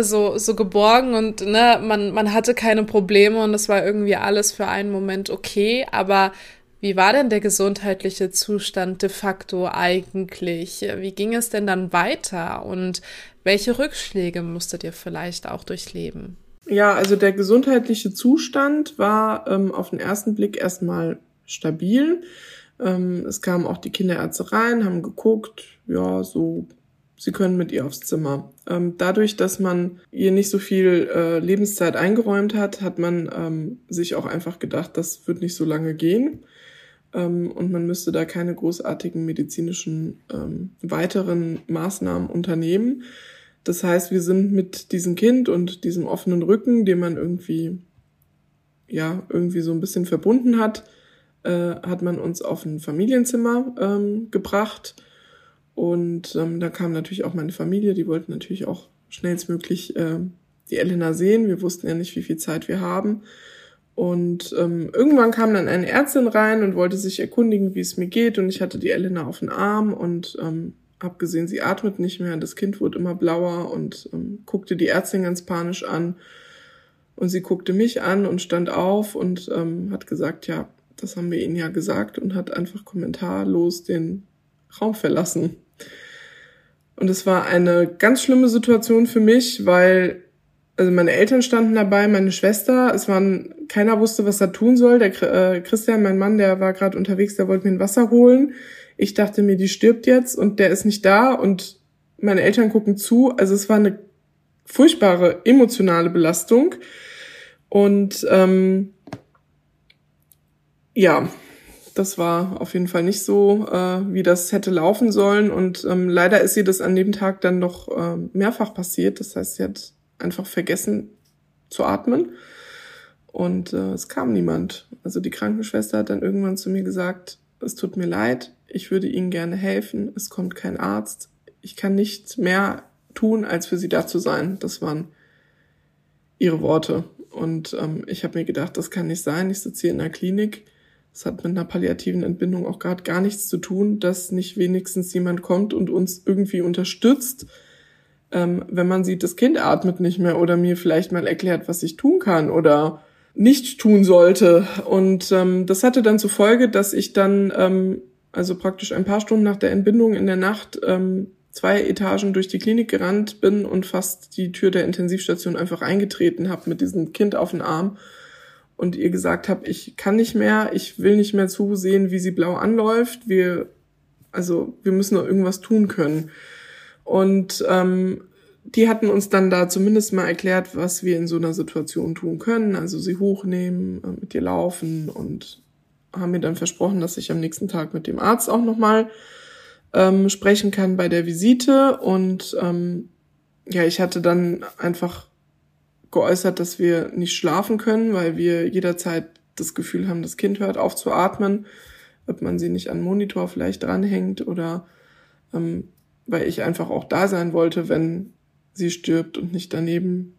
so, so geborgen und ne, man, man hatte keine Probleme und es war irgendwie alles für einen Moment okay, aber wie war denn der gesundheitliche Zustand de facto eigentlich? Wie ging es denn dann weiter und welche Rückschläge musstet ihr vielleicht auch durchleben? Ja, also der gesundheitliche Zustand war ähm, auf den ersten Blick erstmal stabil. Ähm, es kamen auch die Kinderärzte rein, haben geguckt, ja, so, sie können mit ihr aufs Zimmer. Ähm, dadurch, dass man ihr nicht so viel äh, Lebenszeit eingeräumt hat, hat man ähm, sich auch einfach gedacht, das wird nicht so lange gehen. Ähm, und man müsste da keine großartigen medizinischen ähm, weiteren Maßnahmen unternehmen. Das heißt, wir sind mit diesem Kind und diesem offenen Rücken, den man irgendwie, ja, irgendwie so ein bisschen verbunden hat, äh, hat man uns auf ein Familienzimmer ähm, gebracht. Und ähm, da kam natürlich auch meine Familie, die wollten natürlich auch schnellstmöglich äh, die Elena sehen. Wir wussten ja nicht, wie viel Zeit wir haben. Und ähm, irgendwann kam dann eine Ärztin rein und wollte sich erkundigen, wie es mir geht. Und ich hatte die Elena auf den Arm und ähm, habe gesehen, sie atmet nicht mehr. Das Kind wurde immer blauer und ähm, guckte die Ärztin ganz panisch an. Und sie guckte mich an und stand auf und ähm, hat gesagt, ja, das haben wir Ihnen ja gesagt und hat einfach kommentarlos den Raum verlassen. Und es war eine ganz schlimme Situation für mich, weil also meine Eltern standen dabei, meine Schwester, es waren, keiner wusste, was er tun soll. Der äh, Christian, mein Mann, der war gerade unterwegs, der wollte mir ein Wasser holen. Ich dachte mir, die stirbt jetzt und der ist nicht da und meine Eltern gucken zu. Also es war eine furchtbare emotionale Belastung. Und ähm, ja, das war auf jeden Fall nicht so, äh, wie das hätte laufen sollen. Und ähm, leider ist ihr das an dem Tag dann noch äh, mehrfach passiert. Das heißt, sie hat einfach vergessen zu atmen. Und äh, es kam niemand. Also die Krankenschwester hat dann irgendwann zu mir gesagt, es tut mir leid, ich würde Ihnen gerne helfen, es kommt kein Arzt, ich kann nicht mehr tun, als für Sie da zu sein. Das waren ihre Worte. Und ähm, ich habe mir gedacht, das kann nicht sein. Ich sitze hier in der Klinik. Es hat mit einer palliativen Entbindung auch gerade gar nichts zu tun, dass nicht wenigstens jemand kommt und uns irgendwie unterstützt ähm, wenn man sieht, das Kind atmet nicht mehr oder mir vielleicht mal erklärt, was ich tun kann oder nicht tun sollte. Und ähm, das hatte dann zur Folge, dass ich dann, ähm, also praktisch ein paar Stunden nach der Entbindung in der Nacht, ähm, zwei Etagen durch die Klinik gerannt bin und fast die Tür der Intensivstation einfach eingetreten habe mit diesem Kind auf den Arm und ihr gesagt habe, ich kann nicht mehr, ich will nicht mehr zusehen, wie sie blau anläuft. Wir, also wir müssen noch irgendwas tun können. Und ähm, die hatten uns dann da zumindest mal erklärt, was wir in so einer Situation tun können. Also sie hochnehmen, äh, mit ihr laufen und haben mir dann versprochen, dass ich am nächsten Tag mit dem Arzt auch nochmal ähm, sprechen kann bei der Visite. Und ähm, ja, ich hatte dann einfach geäußert, dass wir nicht schlafen können, weil wir jederzeit das Gefühl haben, das Kind hört auf zu atmen, ob man sie nicht an Monitor vielleicht dranhängt oder ähm, weil ich einfach auch da sein wollte, wenn sie stirbt und nicht daneben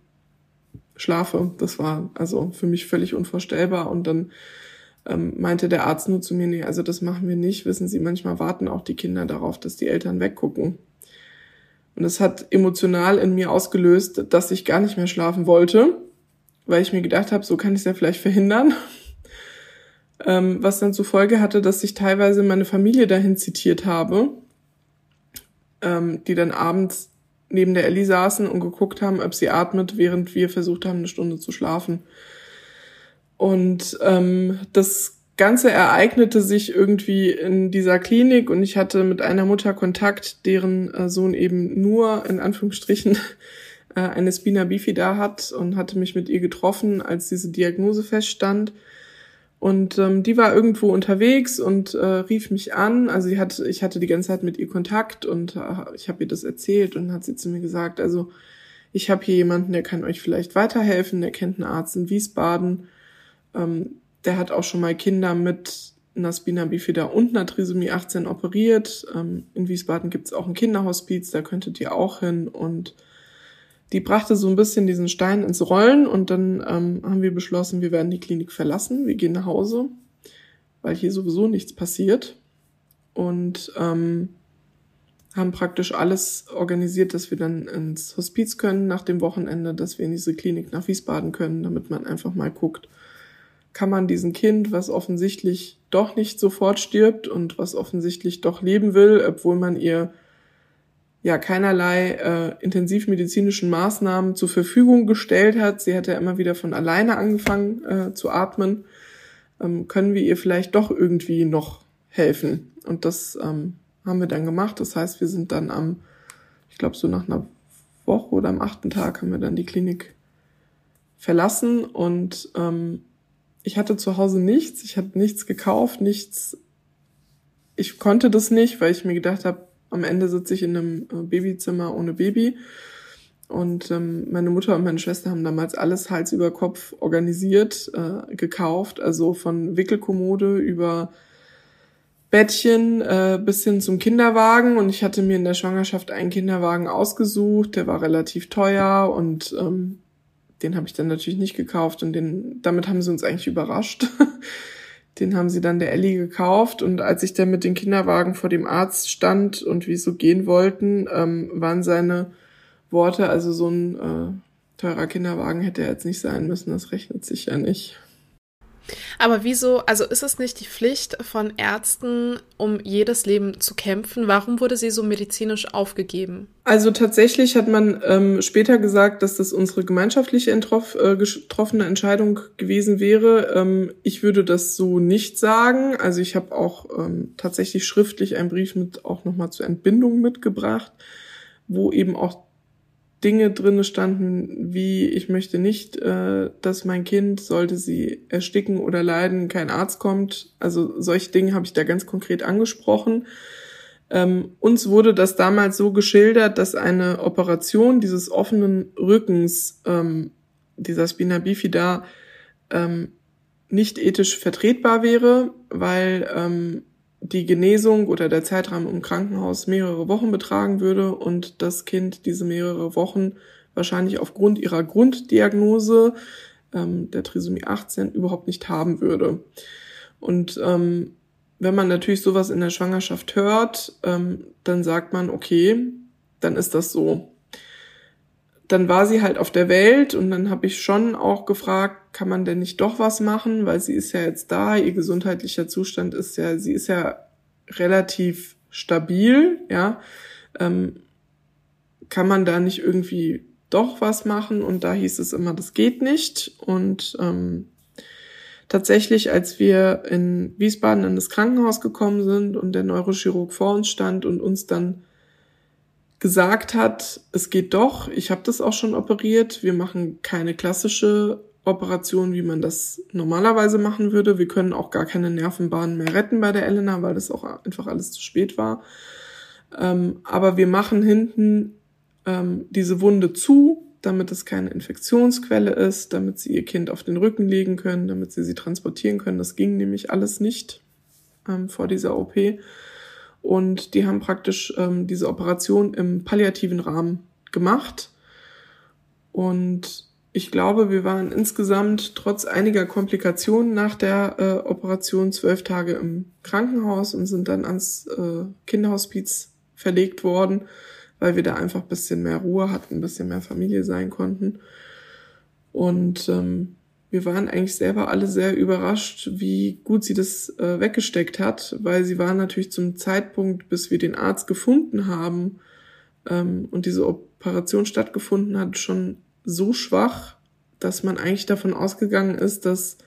schlafe. Das war also für mich völlig unvorstellbar. Und dann ähm, meinte der Arzt nur zu mir, nee, also das machen wir nicht. Wissen Sie, manchmal warten auch die Kinder darauf, dass die Eltern weggucken. Und das hat emotional in mir ausgelöst, dass ich gar nicht mehr schlafen wollte, weil ich mir gedacht habe, so kann ich es ja vielleicht verhindern. <laughs> ähm, was dann zur Folge hatte, dass ich teilweise meine Familie dahin zitiert habe, ähm, die dann abends neben der Ellie saßen und geguckt haben, ob sie atmet, während wir versucht haben, eine Stunde zu schlafen. Und ähm, das Ganze ereignete sich irgendwie in dieser Klinik und ich hatte mit einer Mutter Kontakt, deren äh, Sohn eben nur in Anführungsstrichen <laughs> äh, eine Spina bifida hat und hatte mich mit ihr getroffen, als diese Diagnose feststand. Und ähm, die war irgendwo unterwegs und äh, rief mich an. Also sie hat, ich hatte die ganze Zeit mit ihr Kontakt und äh, ich habe ihr das erzählt und hat sie zu mir gesagt, also ich habe hier jemanden, der kann euch vielleicht weiterhelfen, der kennt einen Arzt in Wiesbaden. Ähm, der hat auch schon mal Kinder mit einer Spina bifida und einer Trisomie 18 operiert. Ähm, in Wiesbaden gibt's auch ein Kinderhospiz, da könntet ihr auch hin. Und die brachte so ein bisschen diesen Stein ins Rollen und dann ähm, haben wir beschlossen, wir werden die Klinik verlassen, wir gehen nach Hause, weil hier sowieso nichts passiert. Und ähm, haben praktisch alles organisiert, dass wir dann ins Hospiz können nach dem Wochenende, dass wir in diese Klinik nach Wiesbaden können, damit man einfach mal guckt, kann man diesen Kind, was offensichtlich doch nicht sofort stirbt und was offensichtlich doch leben will, obwohl man ihr ja keinerlei äh, intensivmedizinischen Maßnahmen zur Verfügung gestellt hat. Sie hat ja immer wieder von alleine angefangen äh, zu atmen. Ähm, können wir ihr vielleicht doch irgendwie noch helfen? Und das ähm, haben wir dann gemacht. Das heißt, wir sind dann am, ich glaube so nach einer Woche oder am achten Tag haben wir dann die Klinik verlassen und ähm, ich hatte zu Hause nichts, ich hatte nichts gekauft, nichts. Ich konnte das nicht, weil ich mir gedacht habe, am Ende sitze ich in einem äh, Babyzimmer ohne Baby. Und ähm, meine Mutter und meine Schwester haben damals alles Hals über Kopf organisiert, äh, gekauft, also von Wickelkommode über Bettchen äh, bis hin zum Kinderwagen. Und ich hatte mir in der Schwangerschaft einen Kinderwagen ausgesucht, der war relativ teuer und ähm, den habe ich dann natürlich nicht gekauft und den, damit haben sie uns eigentlich überrascht. <laughs> den haben sie dann der Ellie gekauft und als ich dann mit den Kinderwagen vor dem Arzt stand und wie so gehen wollten, ähm, waren seine Worte, also so ein äh, teurer Kinderwagen hätte er jetzt nicht sein müssen, das rechnet sich ja nicht. Aber wieso, also ist es nicht die Pflicht von Ärzten, um jedes Leben zu kämpfen? Warum wurde sie so medizinisch aufgegeben? Also tatsächlich hat man ähm, später gesagt, dass das unsere gemeinschaftliche entroff, äh, getroffene Entscheidung gewesen wäre. Ähm, ich würde das so nicht sagen. Also ich habe auch ähm, tatsächlich schriftlich einen Brief mit auch nochmal zur Entbindung mitgebracht, wo eben auch Dinge drinne standen, wie ich möchte nicht, äh, dass mein Kind, sollte sie ersticken oder leiden, kein Arzt kommt. Also solche Dinge habe ich da ganz konkret angesprochen. Ähm, uns wurde das damals so geschildert, dass eine Operation dieses offenen Rückens, ähm, dieser Spina bifida, ähm, nicht ethisch vertretbar wäre, weil ähm, die Genesung oder der Zeitraum im Krankenhaus mehrere Wochen betragen würde und das Kind diese mehrere Wochen wahrscheinlich aufgrund ihrer Grunddiagnose ähm, der Trisomie 18 überhaupt nicht haben würde. Und ähm, wenn man natürlich sowas in der Schwangerschaft hört, ähm, dann sagt man, okay, dann ist das so dann war sie halt auf der Welt und dann habe ich schon auch gefragt, kann man denn nicht doch was machen, weil sie ist ja jetzt da, ihr gesundheitlicher Zustand ist ja, sie ist ja relativ stabil, ja. Ähm, kann man da nicht irgendwie doch was machen? Und da hieß es immer, das geht nicht. Und ähm, tatsächlich, als wir in Wiesbaden in das Krankenhaus gekommen sind und der Neurochirurg vor uns stand und uns dann gesagt hat, es geht doch, ich habe das auch schon operiert, wir machen keine klassische Operation, wie man das normalerweise machen würde. Wir können auch gar keine Nervenbahnen mehr retten bei der Elena, weil das auch einfach alles zu spät war. Ähm, aber wir machen hinten ähm, diese Wunde zu, damit es keine Infektionsquelle ist, damit sie ihr Kind auf den Rücken legen können, damit sie sie transportieren können. Das ging nämlich alles nicht ähm, vor dieser OP. Und die haben praktisch ähm, diese Operation im palliativen Rahmen gemacht. Und ich glaube, wir waren insgesamt trotz einiger Komplikationen nach der äh, Operation zwölf Tage im Krankenhaus und sind dann ans äh, Kinderhospiz verlegt worden, weil wir da einfach bisschen mehr Ruhe hatten, ein bisschen mehr Familie sein konnten. Und ähm, wir waren eigentlich selber alle sehr überrascht, wie gut sie das äh, weggesteckt hat, weil sie war natürlich zum Zeitpunkt, bis wir den Arzt gefunden haben ähm, und diese Operation stattgefunden hat, schon so schwach, dass man eigentlich davon ausgegangen ist, dass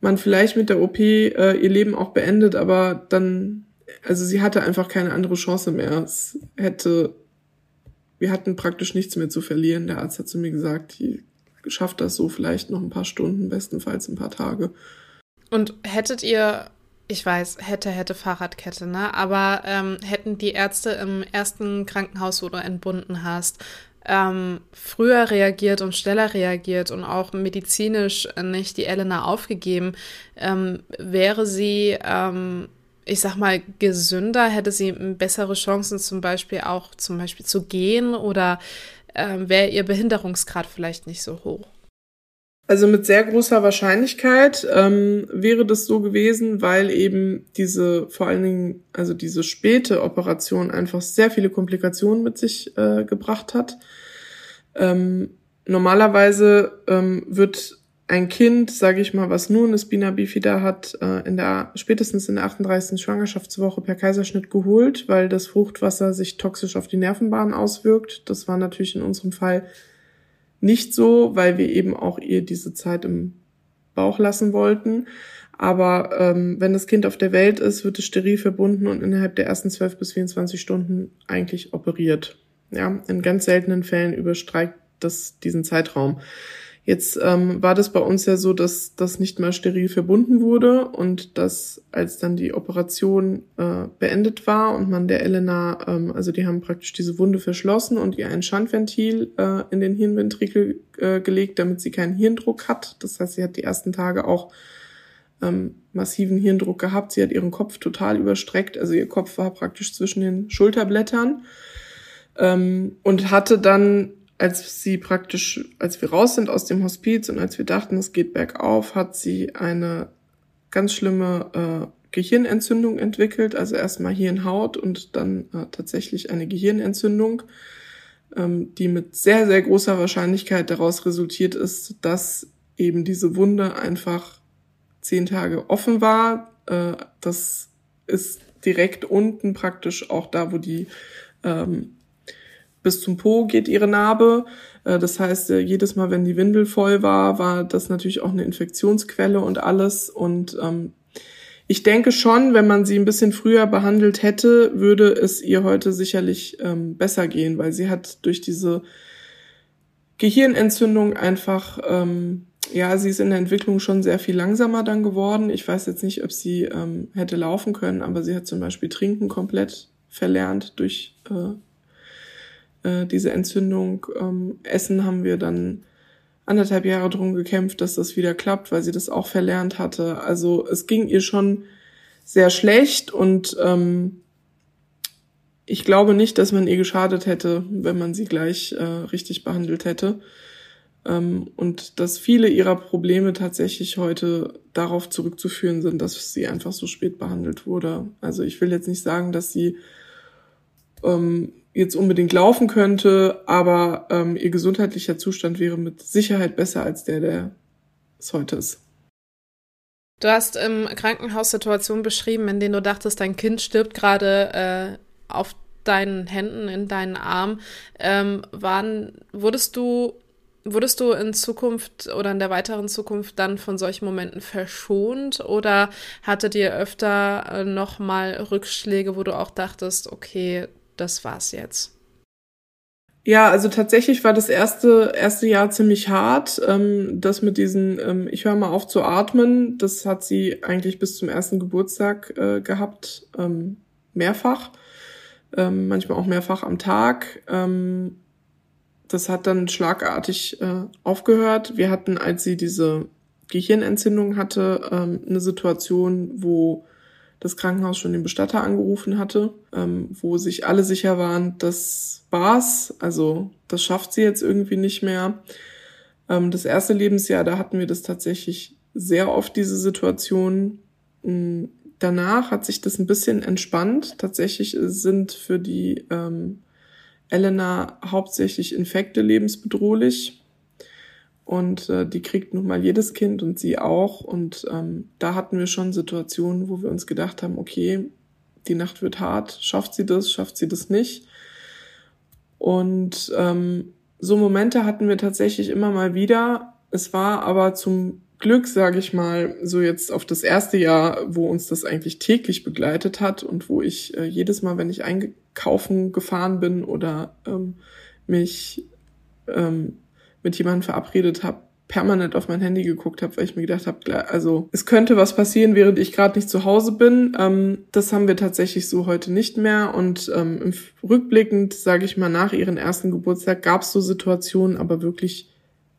man vielleicht mit der OP äh, ihr Leben auch beendet, aber dann, also sie hatte einfach keine andere Chance mehr. Es hätte, wir hatten praktisch nichts mehr zu verlieren. Der Arzt hat zu mir gesagt, die schafft das so vielleicht noch ein paar Stunden, bestenfalls ein paar Tage. Und hättet ihr, ich weiß, hätte, hätte Fahrradkette, ne? Aber ähm, hätten die Ärzte im ersten Krankenhaus, wo du entbunden hast, ähm, früher reagiert und schneller reagiert und auch medizinisch nicht die Elena aufgegeben, ähm, wäre sie, ähm, ich sag mal, gesünder, hätte sie bessere Chancen zum Beispiel auch zum Beispiel zu gehen oder ähm, wäre ihr Behinderungsgrad vielleicht nicht so hoch. Also mit sehr großer Wahrscheinlichkeit ähm, wäre das so gewesen, weil eben diese vor allen Dingen, also diese späte Operation einfach sehr viele Komplikationen mit sich äh, gebracht hat. Ähm, normalerweise ähm, wird ein Kind, sage ich mal, was nur eine Spina bifida hat, äh, in der spätestens in der 38. Schwangerschaftswoche per Kaiserschnitt geholt, weil das Fruchtwasser sich toxisch auf die Nervenbahn auswirkt. Das war natürlich in unserem Fall nicht so, weil wir eben auch ihr diese Zeit im Bauch lassen wollten. Aber ähm, wenn das Kind auf der Welt ist, wird es steril verbunden und innerhalb der ersten 12 bis 24 Stunden eigentlich operiert. Ja, in ganz seltenen Fällen überstreicht das diesen Zeitraum. Jetzt ähm, war das bei uns ja so, dass das nicht mal steril verbunden wurde und dass als dann die Operation äh, beendet war und man der Elena, ähm, also die haben praktisch diese Wunde verschlossen und ihr ein Schandventil äh, in den Hirnventrikel äh, gelegt, damit sie keinen Hirndruck hat. Das heißt, sie hat die ersten Tage auch ähm, massiven Hirndruck gehabt. Sie hat ihren Kopf total überstreckt, also ihr Kopf war praktisch zwischen den Schulterblättern ähm, und hatte dann als sie praktisch, als wir raus sind aus dem Hospiz und als wir dachten, es geht bergauf, hat sie eine ganz schlimme äh, Gehirnentzündung entwickelt, also erstmal Hirnhaut und dann äh, tatsächlich eine Gehirnentzündung, ähm, die mit sehr, sehr großer Wahrscheinlichkeit daraus resultiert ist, dass eben diese Wunde einfach zehn Tage offen war. Äh, das ist direkt unten praktisch auch da, wo die ähm, bis zum Po geht ihre Narbe. Äh, das heißt, äh, jedes Mal, wenn die Windel voll war, war das natürlich auch eine Infektionsquelle und alles. Und ähm, ich denke schon, wenn man sie ein bisschen früher behandelt hätte, würde es ihr heute sicherlich ähm, besser gehen, weil sie hat durch diese Gehirnentzündung einfach, ähm, ja, sie ist in der Entwicklung schon sehr viel langsamer dann geworden. Ich weiß jetzt nicht, ob sie ähm, hätte laufen können, aber sie hat zum Beispiel Trinken komplett verlernt durch äh, äh, diese Entzündung. Ähm, Essen haben wir dann anderthalb Jahre drum gekämpft, dass das wieder klappt, weil sie das auch verlernt hatte. Also es ging ihr schon sehr schlecht und ähm, ich glaube nicht, dass man ihr geschadet hätte, wenn man sie gleich äh, richtig behandelt hätte. Ähm, und dass viele ihrer Probleme tatsächlich heute darauf zurückzuführen sind, dass sie einfach so spät behandelt wurde. Also ich will jetzt nicht sagen, dass sie ähm, jetzt unbedingt laufen könnte, aber ähm, ihr gesundheitlicher Zustand wäre mit Sicherheit besser als der, der es heute ist. Du hast im Krankenhaus Situationen beschrieben, in denen du dachtest, dein Kind stirbt gerade äh, auf deinen Händen, in deinen Armen. Ähm, waren, wurdest du, wurdest du in Zukunft oder in der weiteren Zukunft dann von solchen Momenten verschont oder hattet ihr öfter äh, nochmal Rückschläge, wo du auch dachtest, okay, das war's jetzt? Ja, also tatsächlich war das erste erste Jahr ziemlich hart. Ähm, das mit diesen, ähm, ich höre mal auf zu atmen, das hat sie eigentlich bis zum ersten Geburtstag äh, gehabt, ähm, mehrfach, ähm, manchmal auch mehrfach am Tag. Ähm, das hat dann schlagartig äh, aufgehört. Wir hatten, als sie diese Gehirnentzündung hatte, ähm, eine Situation, wo das Krankenhaus schon den Bestatter angerufen hatte, ähm, wo sich alle sicher waren, das war's, also das schafft sie jetzt irgendwie nicht mehr. Ähm, das erste Lebensjahr, da hatten wir das tatsächlich sehr oft, diese Situation. Ähm, danach hat sich das ein bisschen entspannt. Tatsächlich sind für die ähm, Elena hauptsächlich Infekte lebensbedrohlich. Und äh, die kriegt nun mal jedes Kind und sie auch. Und ähm, da hatten wir schon Situationen, wo wir uns gedacht haben, okay, die Nacht wird hart, schafft sie das, schafft sie das nicht. Und ähm, so Momente hatten wir tatsächlich immer mal wieder. Es war aber zum Glück, sage ich mal, so jetzt auf das erste Jahr, wo uns das eigentlich täglich begleitet hat und wo ich äh, jedes Mal, wenn ich einkaufen gefahren bin oder ähm, mich ähm, mit jemandem verabredet habe, permanent auf mein Handy geguckt habe, weil ich mir gedacht habe, also es könnte was passieren, während ich gerade nicht zu Hause bin. Ähm, das haben wir tatsächlich so heute nicht mehr. Und ähm, rückblickend, sage ich mal, nach ihrem ersten Geburtstag gab es so Situationen, aber wirklich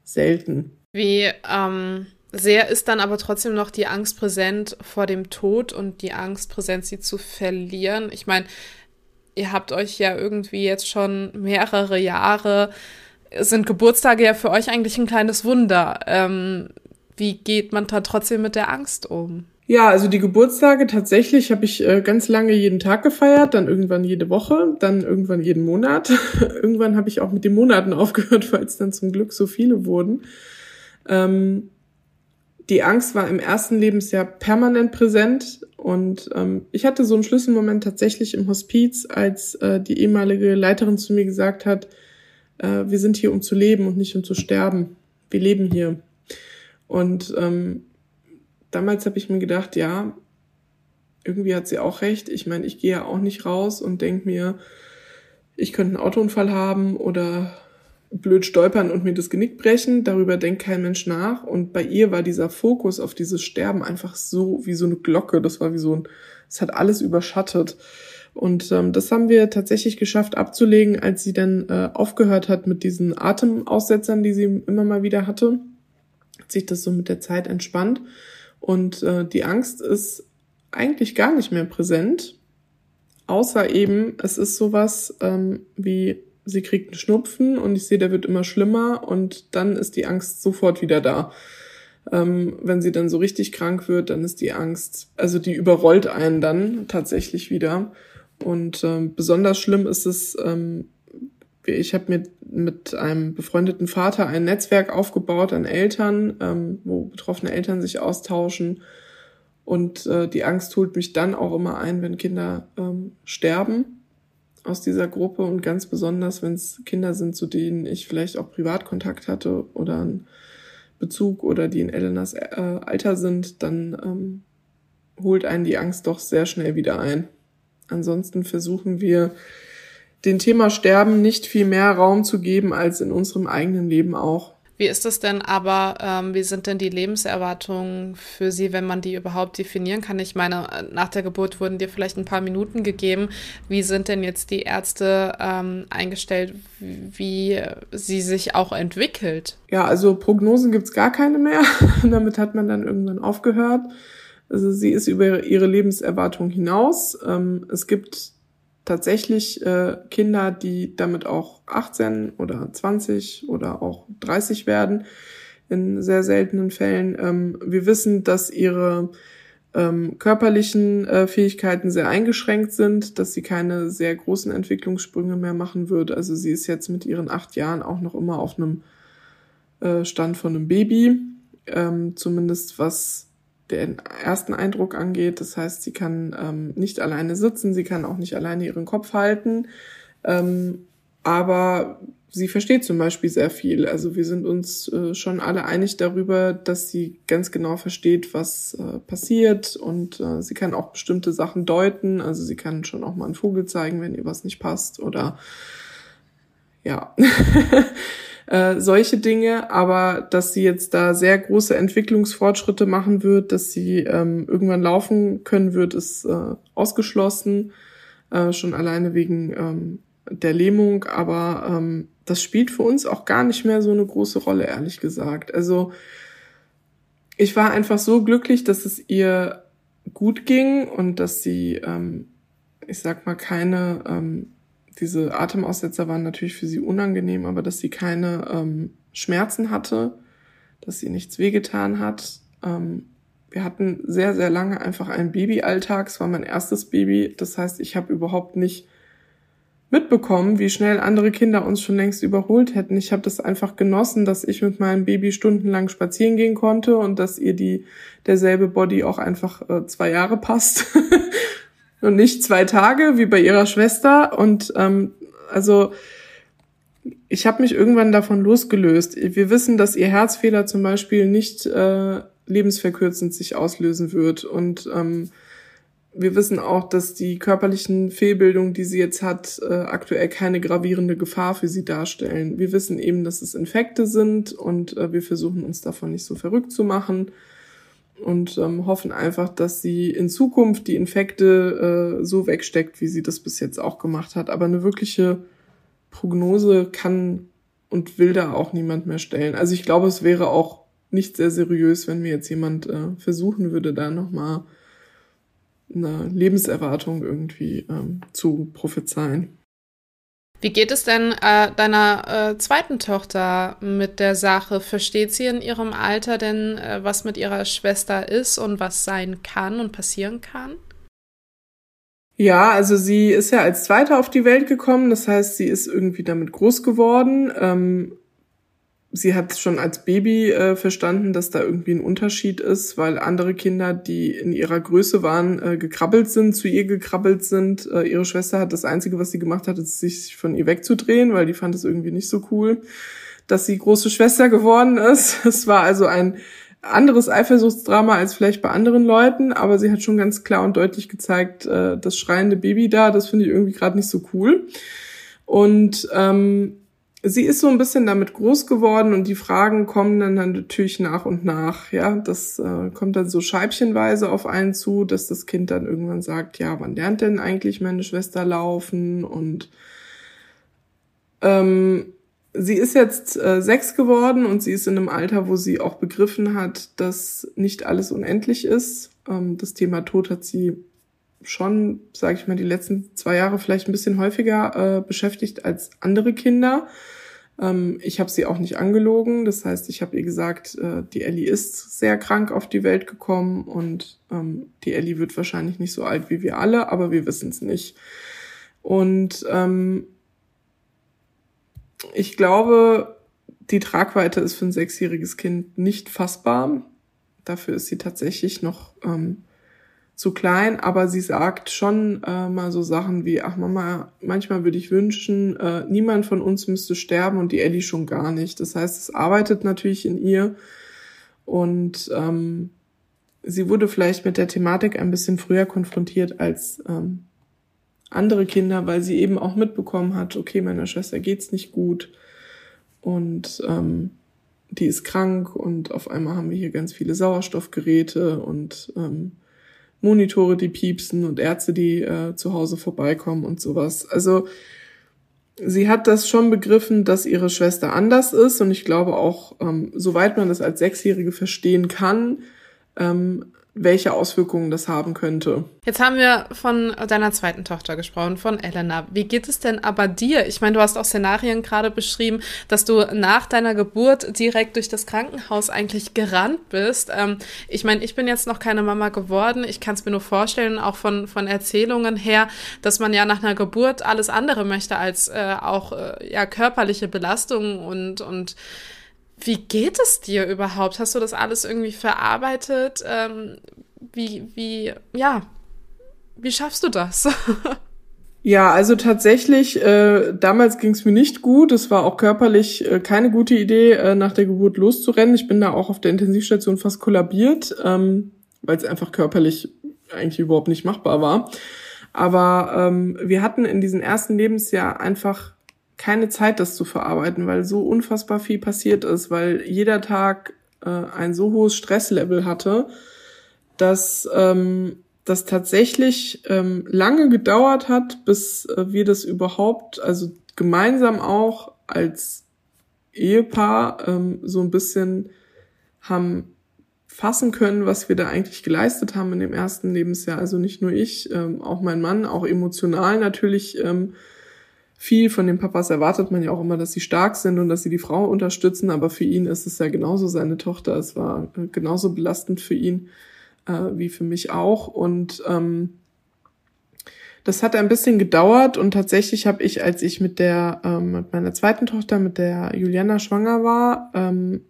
selten. Wie ähm, sehr ist dann aber trotzdem noch die Angst präsent vor dem Tod und die Angst präsent, sie zu verlieren? Ich meine, ihr habt euch ja irgendwie jetzt schon mehrere Jahre sind Geburtstage ja für euch eigentlich ein kleines Wunder. Ähm, wie geht man da trotzdem mit der Angst um? Ja, also die Geburtstage tatsächlich habe ich äh, ganz lange jeden Tag gefeiert, dann irgendwann jede Woche, dann irgendwann jeden Monat. <laughs> irgendwann habe ich auch mit den Monaten <laughs> aufgehört, weil es dann zum Glück so viele wurden. Ähm, die Angst war im ersten Lebensjahr permanent präsent und ähm, ich hatte so einen Schlüsselmoment tatsächlich im Hospiz, als äh, die ehemalige Leiterin zu mir gesagt hat, äh, wir sind hier, um zu leben und nicht um zu sterben. Wir leben hier. Und ähm, damals habe ich mir gedacht, ja, irgendwie hat sie auch recht. Ich meine, ich gehe ja auch nicht raus und denk mir, ich könnte einen Autounfall haben oder blöd stolpern und mir das Genick brechen. Darüber denkt kein Mensch nach. Und bei ihr war dieser Fokus auf dieses Sterben einfach so wie so eine Glocke. Das war wie so ein, es hat alles überschattet. Und ähm, das haben wir tatsächlich geschafft abzulegen, als sie dann äh, aufgehört hat mit diesen Atemaussetzern, die sie immer mal wieder hatte. Hat sich das so mit der Zeit entspannt. Und äh, die Angst ist eigentlich gar nicht mehr präsent. Außer eben, es ist sowas ähm, wie, sie kriegt einen Schnupfen und ich sehe, der wird immer schlimmer und dann ist die Angst sofort wieder da. Ähm, wenn sie dann so richtig krank wird, dann ist die Angst, also die überrollt einen dann tatsächlich wieder. Und ähm, besonders schlimm ist es, ähm, ich habe mir mit einem befreundeten Vater ein Netzwerk aufgebaut an Eltern, ähm, wo betroffene Eltern sich austauschen. Und äh, die Angst holt mich dann auch immer ein, wenn Kinder ähm, sterben aus dieser Gruppe und ganz besonders, wenn es Kinder sind, zu denen ich vielleicht auch Privatkontakt hatte oder einen Bezug oder die in Elenas äh, Alter sind, dann ähm, holt einen die Angst doch sehr schnell wieder ein. Ansonsten versuchen wir, dem Thema Sterben nicht viel mehr Raum zu geben als in unserem eigenen Leben auch. Wie ist es denn aber, ähm, wie sind denn die Lebenserwartungen für Sie, wenn man die überhaupt definieren kann? Ich meine, nach der Geburt wurden dir vielleicht ein paar Minuten gegeben. Wie sind denn jetzt die Ärzte ähm, eingestellt, wie sie sich auch entwickelt? Ja, also Prognosen gibt's gar keine mehr. <laughs> Damit hat man dann irgendwann aufgehört. Also sie ist über ihre Lebenserwartung hinaus. Ähm, es gibt tatsächlich äh, Kinder, die damit auch 18 oder 20 oder auch 30 werden, in sehr seltenen Fällen. Ähm, wir wissen, dass ihre ähm, körperlichen äh, Fähigkeiten sehr eingeschränkt sind, dass sie keine sehr großen Entwicklungssprünge mehr machen wird. Also sie ist jetzt mit ihren acht Jahren auch noch immer auf einem äh, Stand von einem Baby, ähm, zumindest was den ersten Eindruck angeht. Das heißt, sie kann ähm, nicht alleine sitzen, sie kann auch nicht alleine ihren Kopf halten. Ähm, aber sie versteht zum Beispiel sehr viel. Also wir sind uns äh, schon alle einig darüber, dass sie ganz genau versteht, was äh, passiert und äh, sie kann auch bestimmte Sachen deuten. Also sie kann schon auch mal einen Vogel zeigen, wenn ihr was nicht passt oder ja. <laughs> äh, solche Dinge, aber dass sie jetzt da sehr große Entwicklungsfortschritte machen wird, dass sie ähm, irgendwann laufen können wird, ist äh, ausgeschlossen, äh, schon alleine wegen ähm, der Lähmung, aber ähm, das spielt für uns auch gar nicht mehr so eine große Rolle, ehrlich gesagt. Also ich war einfach so glücklich, dass es ihr gut ging und dass sie, ähm, ich sag mal, keine ähm, diese Atemaussetzer waren natürlich für sie unangenehm, aber dass sie keine ähm, Schmerzen hatte, dass sie nichts wehgetan hat. Ähm, wir hatten sehr, sehr lange einfach einen Babyalltag. Es war mein erstes Baby. Das heißt, ich habe überhaupt nicht mitbekommen, wie schnell andere Kinder uns schon längst überholt hätten. Ich habe das einfach genossen, dass ich mit meinem Baby stundenlang spazieren gehen konnte und dass ihr die derselbe Body auch einfach äh, zwei Jahre passt <laughs> und nicht zwei Tage wie bei ihrer Schwester. Und ähm, also ich habe mich irgendwann davon losgelöst. Wir wissen, dass ihr Herzfehler zum Beispiel nicht äh, lebensverkürzend sich auslösen wird. Und ähm, wir wissen auch, dass die körperlichen Fehlbildungen, die sie jetzt hat, äh, aktuell keine gravierende Gefahr für sie darstellen. Wir wissen eben, dass es Infekte sind und äh, wir versuchen uns davon nicht so verrückt zu machen und ähm, hoffen einfach, dass sie in Zukunft die Infekte äh, so wegsteckt, wie sie das bis jetzt auch gemacht hat. Aber eine wirkliche Prognose kann und will da auch niemand mehr stellen. Also ich glaube, es wäre auch nicht sehr seriös, wenn mir jetzt jemand äh, versuchen würde, da nochmal eine Lebenserwartung irgendwie ähm, zu prophezeien. Wie geht es denn äh, deiner äh, zweiten Tochter mit der Sache? Versteht sie in ihrem Alter denn, äh, was mit ihrer Schwester ist und was sein kann und passieren kann? Ja, also sie ist ja als Zweite auf die Welt gekommen, das heißt, sie ist irgendwie damit groß geworden. Ähm, sie hat schon als Baby äh, verstanden, dass da irgendwie ein Unterschied ist, weil andere Kinder, die in ihrer Größe waren, äh, gekrabbelt sind, zu ihr gekrabbelt sind. Äh, ihre Schwester hat das Einzige, was sie gemacht hat, ist sich von ihr wegzudrehen, weil die fand es irgendwie nicht so cool, dass sie große Schwester geworden ist. <laughs> Es war also ein anderes Eifersuchtsdrama als vielleicht bei anderen Leuten, aber sie hat schon ganz klar und deutlich gezeigt, äh, das schreiende Baby da, das finde ich irgendwie gerade nicht so cool. Und ähm, sie ist so ein bisschen damit groß geworden und die Fragen kommen dann, dann natürlich nach und nach. Ja, das äh, kommt dann so scheibchenweise auf einen zu, dass das Kind dann irgendwann sagt, ja, wann lernt denn eigentlich meine Schwester laufen? Und ähm, sie ist jetzt äh, sechs geworden und sie ist in einem Alter, wo sie auch begriffen hat, dass nicht alles unendlich ist. Ähm, das Thema Tod hat sie schon, sage ich mal, die letzten zwei Jahre vielleicht ein bisschen häufiger äh, beschäftigt als andere Kinder. Ähm, ich habe sie auch nicht angelogen. Das heißt, ich habe ihr gesagt, äh, die Ellie ist sehr krank auf die Welt gekommen und ähm, die Ellie wird wahrscheinlich nicht so alt wie wir alle, aber wir wissen es nicht. Und ähm, ich glaube, die Tragweite ist für ein sechsjähriges Kind nicht fassbar. Dafür ist sie tatsächlich noch ähm, zu klein, aber sie sagt schon äh, mal so Sachen wie, ach Mama, manchmal würde ich wünschen, äh, niemand von uns müsste sterben und die Ellie schon gar nicht. Das heißt, es arbeitet natürlich in ihr und ähm, sie wurde vielleicht mit der Thematik ein bisschen früher konfrontiert als ähm, andere Kinder, weil sie eben auch mitbekommen hat, okay, meiner Schwester geht's nicht gut und ähm, die ist krank und auf einmal haben wir hier ganz viele Sauerstoffgeräte und ähm, Monitore, die piepsen und Ärzte, die äh, zu Hause vorbeikommen und sowas. Also sie hat das schon begriffen, dass ihre Schwester anders ist und ich glaube auch, ähm, soweit man das als Sechsjährige verstehen kann, ähm, welche Auswirkungen das haben könnte. Jetzt haben wir von deiner zweiten Tochter gesprochen, von Elena. Wie geht es denn aber dir? Ich meine, du hast auch Szenarien gerade beschrieben, dass du nach deiner Geburt direkt durch das Krankenhaus eigentlich gerannt bist. Ähm, ich meine, ich bin jetzt noch keine Mama geworden. Ich kann es mir nur vorstellen, auch von, von Erzählungen her, dass man ja nach einer Geburt alles andere möchte als äh, auch äh, ja körperliche Belastungen und und wie geht es dir überhaupt? Hast du das alles irgendwie verarbeitet? Ähm, wie, wie, ja, wie schaffst du das? <laughs> Ja, also tatsächlich, äh, damals ging es mir nicht gut. Es war auch körperlich äh, keine gute Idee, äh, nach der Geburt loszurennen. Ich bin da auch auf der Intensivstation fast kollabiert, ähm, weil es einfach körperlich eigentlich überhaupt nicht machbar war. Aber ähm, wir hatten in diesem ersten Lebensjahr einfach keine Zeit, das zu verarbeiten, weil so unfassbar viel passiert ist, weil jeder Tag äh, ein so hohes Stresslevel hatte, dass ähm, das tatsächlich ähm, lange gedauert hat, bis äh, wir das überhaupt, also gemeinsam auch als Ehepaar ähm, so ein bisschen haben fassen können, was wir da eigentlich geleistet haben in dem ersten Lebensjahr. Also nicht nur ich, ähm, auch mein Mann, auch emotional natürlich ähm, viel von den Papas erwartet man ja auch immer, dass sie stark sind und dass sie die Frau unterstützen, aber für ihn ist es ja genauso seine Tochter. Es war äh, genauso belastend für ihn äh, wie für mich auch. Und ähm, das hat ein bisschen gedauert und tatsächlich habe ich, als ich mit der ähm, mit meiner zweiten Tochter, mit der Juliana schwanger war, ähm,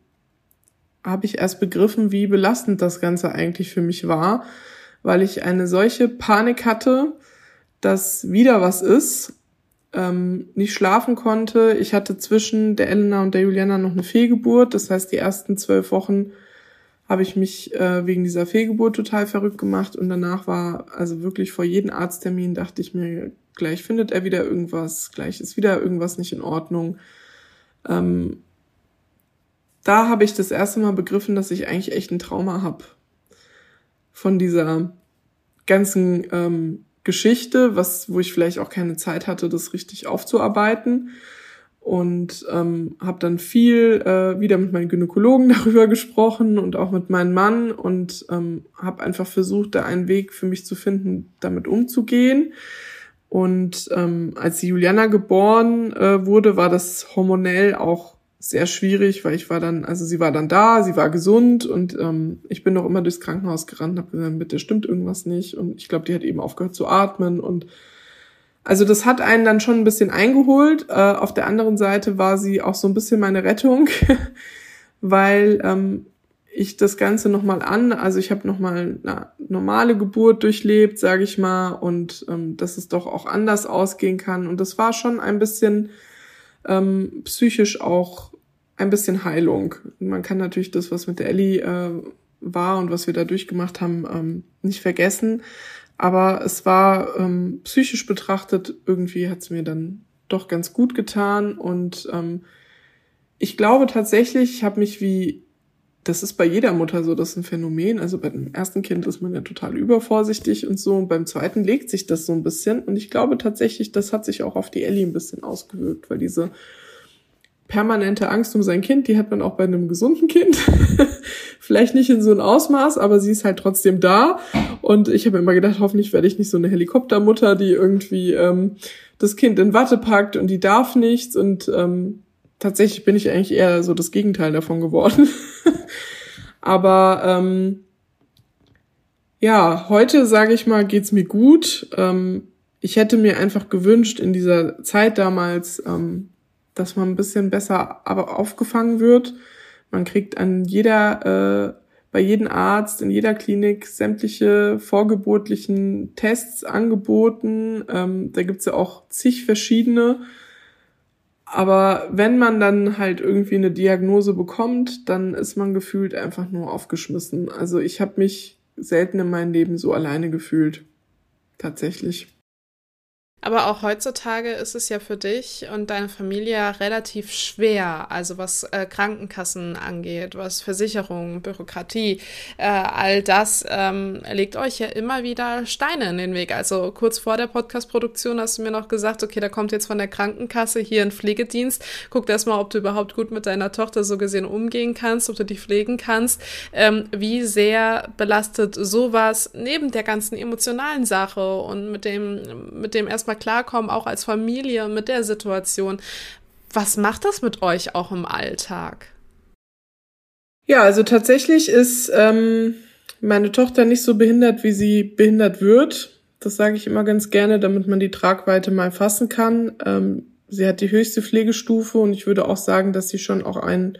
habe ich erst begriffen, wie belastend das Ganze eigentlich für mich war, weil ich eine solche Panik hatte, dass wieder was ist ähm, nicht schlafen konnte. Ich hatte zwischen der Elena und der Juliana noch eine Fehlgeburt. Das heißt, die ersten zwölf Wochen habe ich mich äh, wegen dieser Fehlgeburt total verrückt gemacht und danach war also wirklich vor jedem Arzttermin dachte ich mir, gleich findet er wieder irgendwas, gleich ist wieder irgendwas nicht in Ordnung. Ähm, da habe ich das erste Mal begriffen, dass ich eigentlich echt ein Trauma habe von dieser ganzen ähm, Geschichte, was, wo ich vielleicht auch keine Zeit hatte, das richtig aufzuarbeiten. Und ähm, habe dann viel äh, wieder mit meinen Gynäkologen <laughs> darüber gesprochen und auch mit meinem Mann und ähm, habe einfach versucht, da einen Weg für mich zu finden, damit umzugehen. Und ähm, als Juliana geboren äh, wurde, war das hormonell auch sehr schwierig, weil ich war dann, also sie war dann da, sie war gesund und ähm, ich bin noch immer durchs Krankenhaus gerannt und habe gesagt, bitte stimmt irgendwas nicht. Und ich glaube, die hat eben aufgehört zu atmen und also das hat einen dann schon ein bisschen eingeholt. Äh, auf der anderen Seite war sie auch so ein bisschen meine Rettung, <laughs> weil ähm, ich das Ganze nochmal an, also ich habe nochmal eine normale Geburt durchlebt, sage ich mal, und ähm, dass es doch auch anders ausgehen kann. Und das war schon ein bisschen ähm, psychisch auch ein bisschen Heilung. Man kann natürlich das, was mit der Ellie äh, war und was wir da durchgemacht haben, ähm, nicht vergessen. Aber es war ähm, psychisch betrachtet, irgendwie hat es mir dann doch ganz gut getan. Und ähm, ich glaube tatsächlich, ich habe mich wie, das ist bei jeder Mutter so, das ist ein Phänomen. Also bei dem ersten Kind ist man ja total übervorsichtig und so. Und beim zweiten legt sich das so ein bisschen. Und ich glaube tatsächlich, das hat sich auch auf die Ellie ein bisschen ausgewirkt, weil diese permanente Angst um sein Kind, die hat man auch bei einem gesunden Kind. <laughs> Vielleicht nicht in so einem Ausmaß, aber sie ist halt trotzdem da. Und ich habe immer gedacht, hoffentlich werde ich nicht so eine Helikoptermutter, die irgendwie ähm, das Kind in Watte packt und die darf nichts. Und ähm, tatsächlich bin ich eigentlich eher so das Gegenteil davon geworden. <laughs> aber ähm, ja, heute sage ich mal, geht's mir gut. Ähm, ich hätte mir einfach gewünscht, in dieser Zeit damals ähm, dass man ein bisschen besser aber aufgefangen wird. Man kriegt an jeder, äh, bei jedem Arzt, in jeder Klinik sämtliche vorgeburtlichen Tests angeboten. Ähm, da gibt's ja auch zig verschiedene. Aber wenn man dann halt irgendwie eine Diagnose bekommt, dann ist man gefühlt einfach nur aufgeschmissen. Also ich habe mich selten in meinem Leben so alleine gefühlt. Tatsächlich. Aber auch heutzutage ist es ja für dich und deine Familie relativ schwer, also was äh, Krankenkassen angeht, was Versicherungen, Bürokratie, äh, all das ähm, legt euch ja immer wieder Steine in den Weg. Also kurz vor der Podcast-Produktion hast du mir noch gesagt, okay, da kommt jetzt von der Krankenkasse hier ein Pflegedienst. Guck erstmal, ob du überhaupt gut mit deiner Tochter so gesehen umgehen kannst, ob du die pflegen kannst. Ähm, wie sehr belastet sowas neben der ganzen emotionalen Sache und mit dem, mit dem erstmal klarkommen, auch als Familie mit der Situation. Was macht das mit euch auch im Alltag? Ja, also tatsächlich ist ähm, meine Tochter nicht so behindert, wie sie behindert wird. Das sage ich immer ganz gerne, damit man die Tragweite mal fassen kann. Ähm, sie hat die höchste Pflegestufe und ich würde auch sagen, dass sie schon auch einen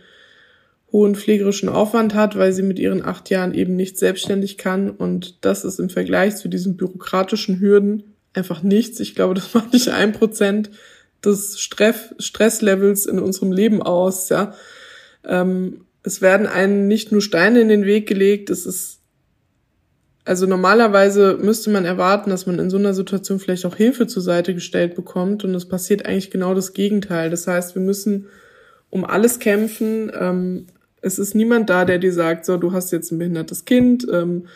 hohen pflegerischen Aufwand hat, weil sie mit ihren acht Jahren eben nicht selbstständig kann. Und das ist im Vergleich zu diesen bürokratischen Hürden einfach nichts. Ich glaube, das <laughs> macht nicht ein Prozent des Stress Stresslevels in unserem Leben aus. Ja, ähm, es werden einen nicht nur Steine in den Weg gelegt. Es ist also normalerweise müsste man erwarten, dass man in so einer Situation vielleicht auch Hilfe zur Seite gestellt bekommt und es passiert eigentlich genau das Gegenteil. Das heißt, wir müssen um alles kämpfen. Ähm, es ist niemand da, der dir sagt, so, du hast jetzt ein behindertes Kind, ähm,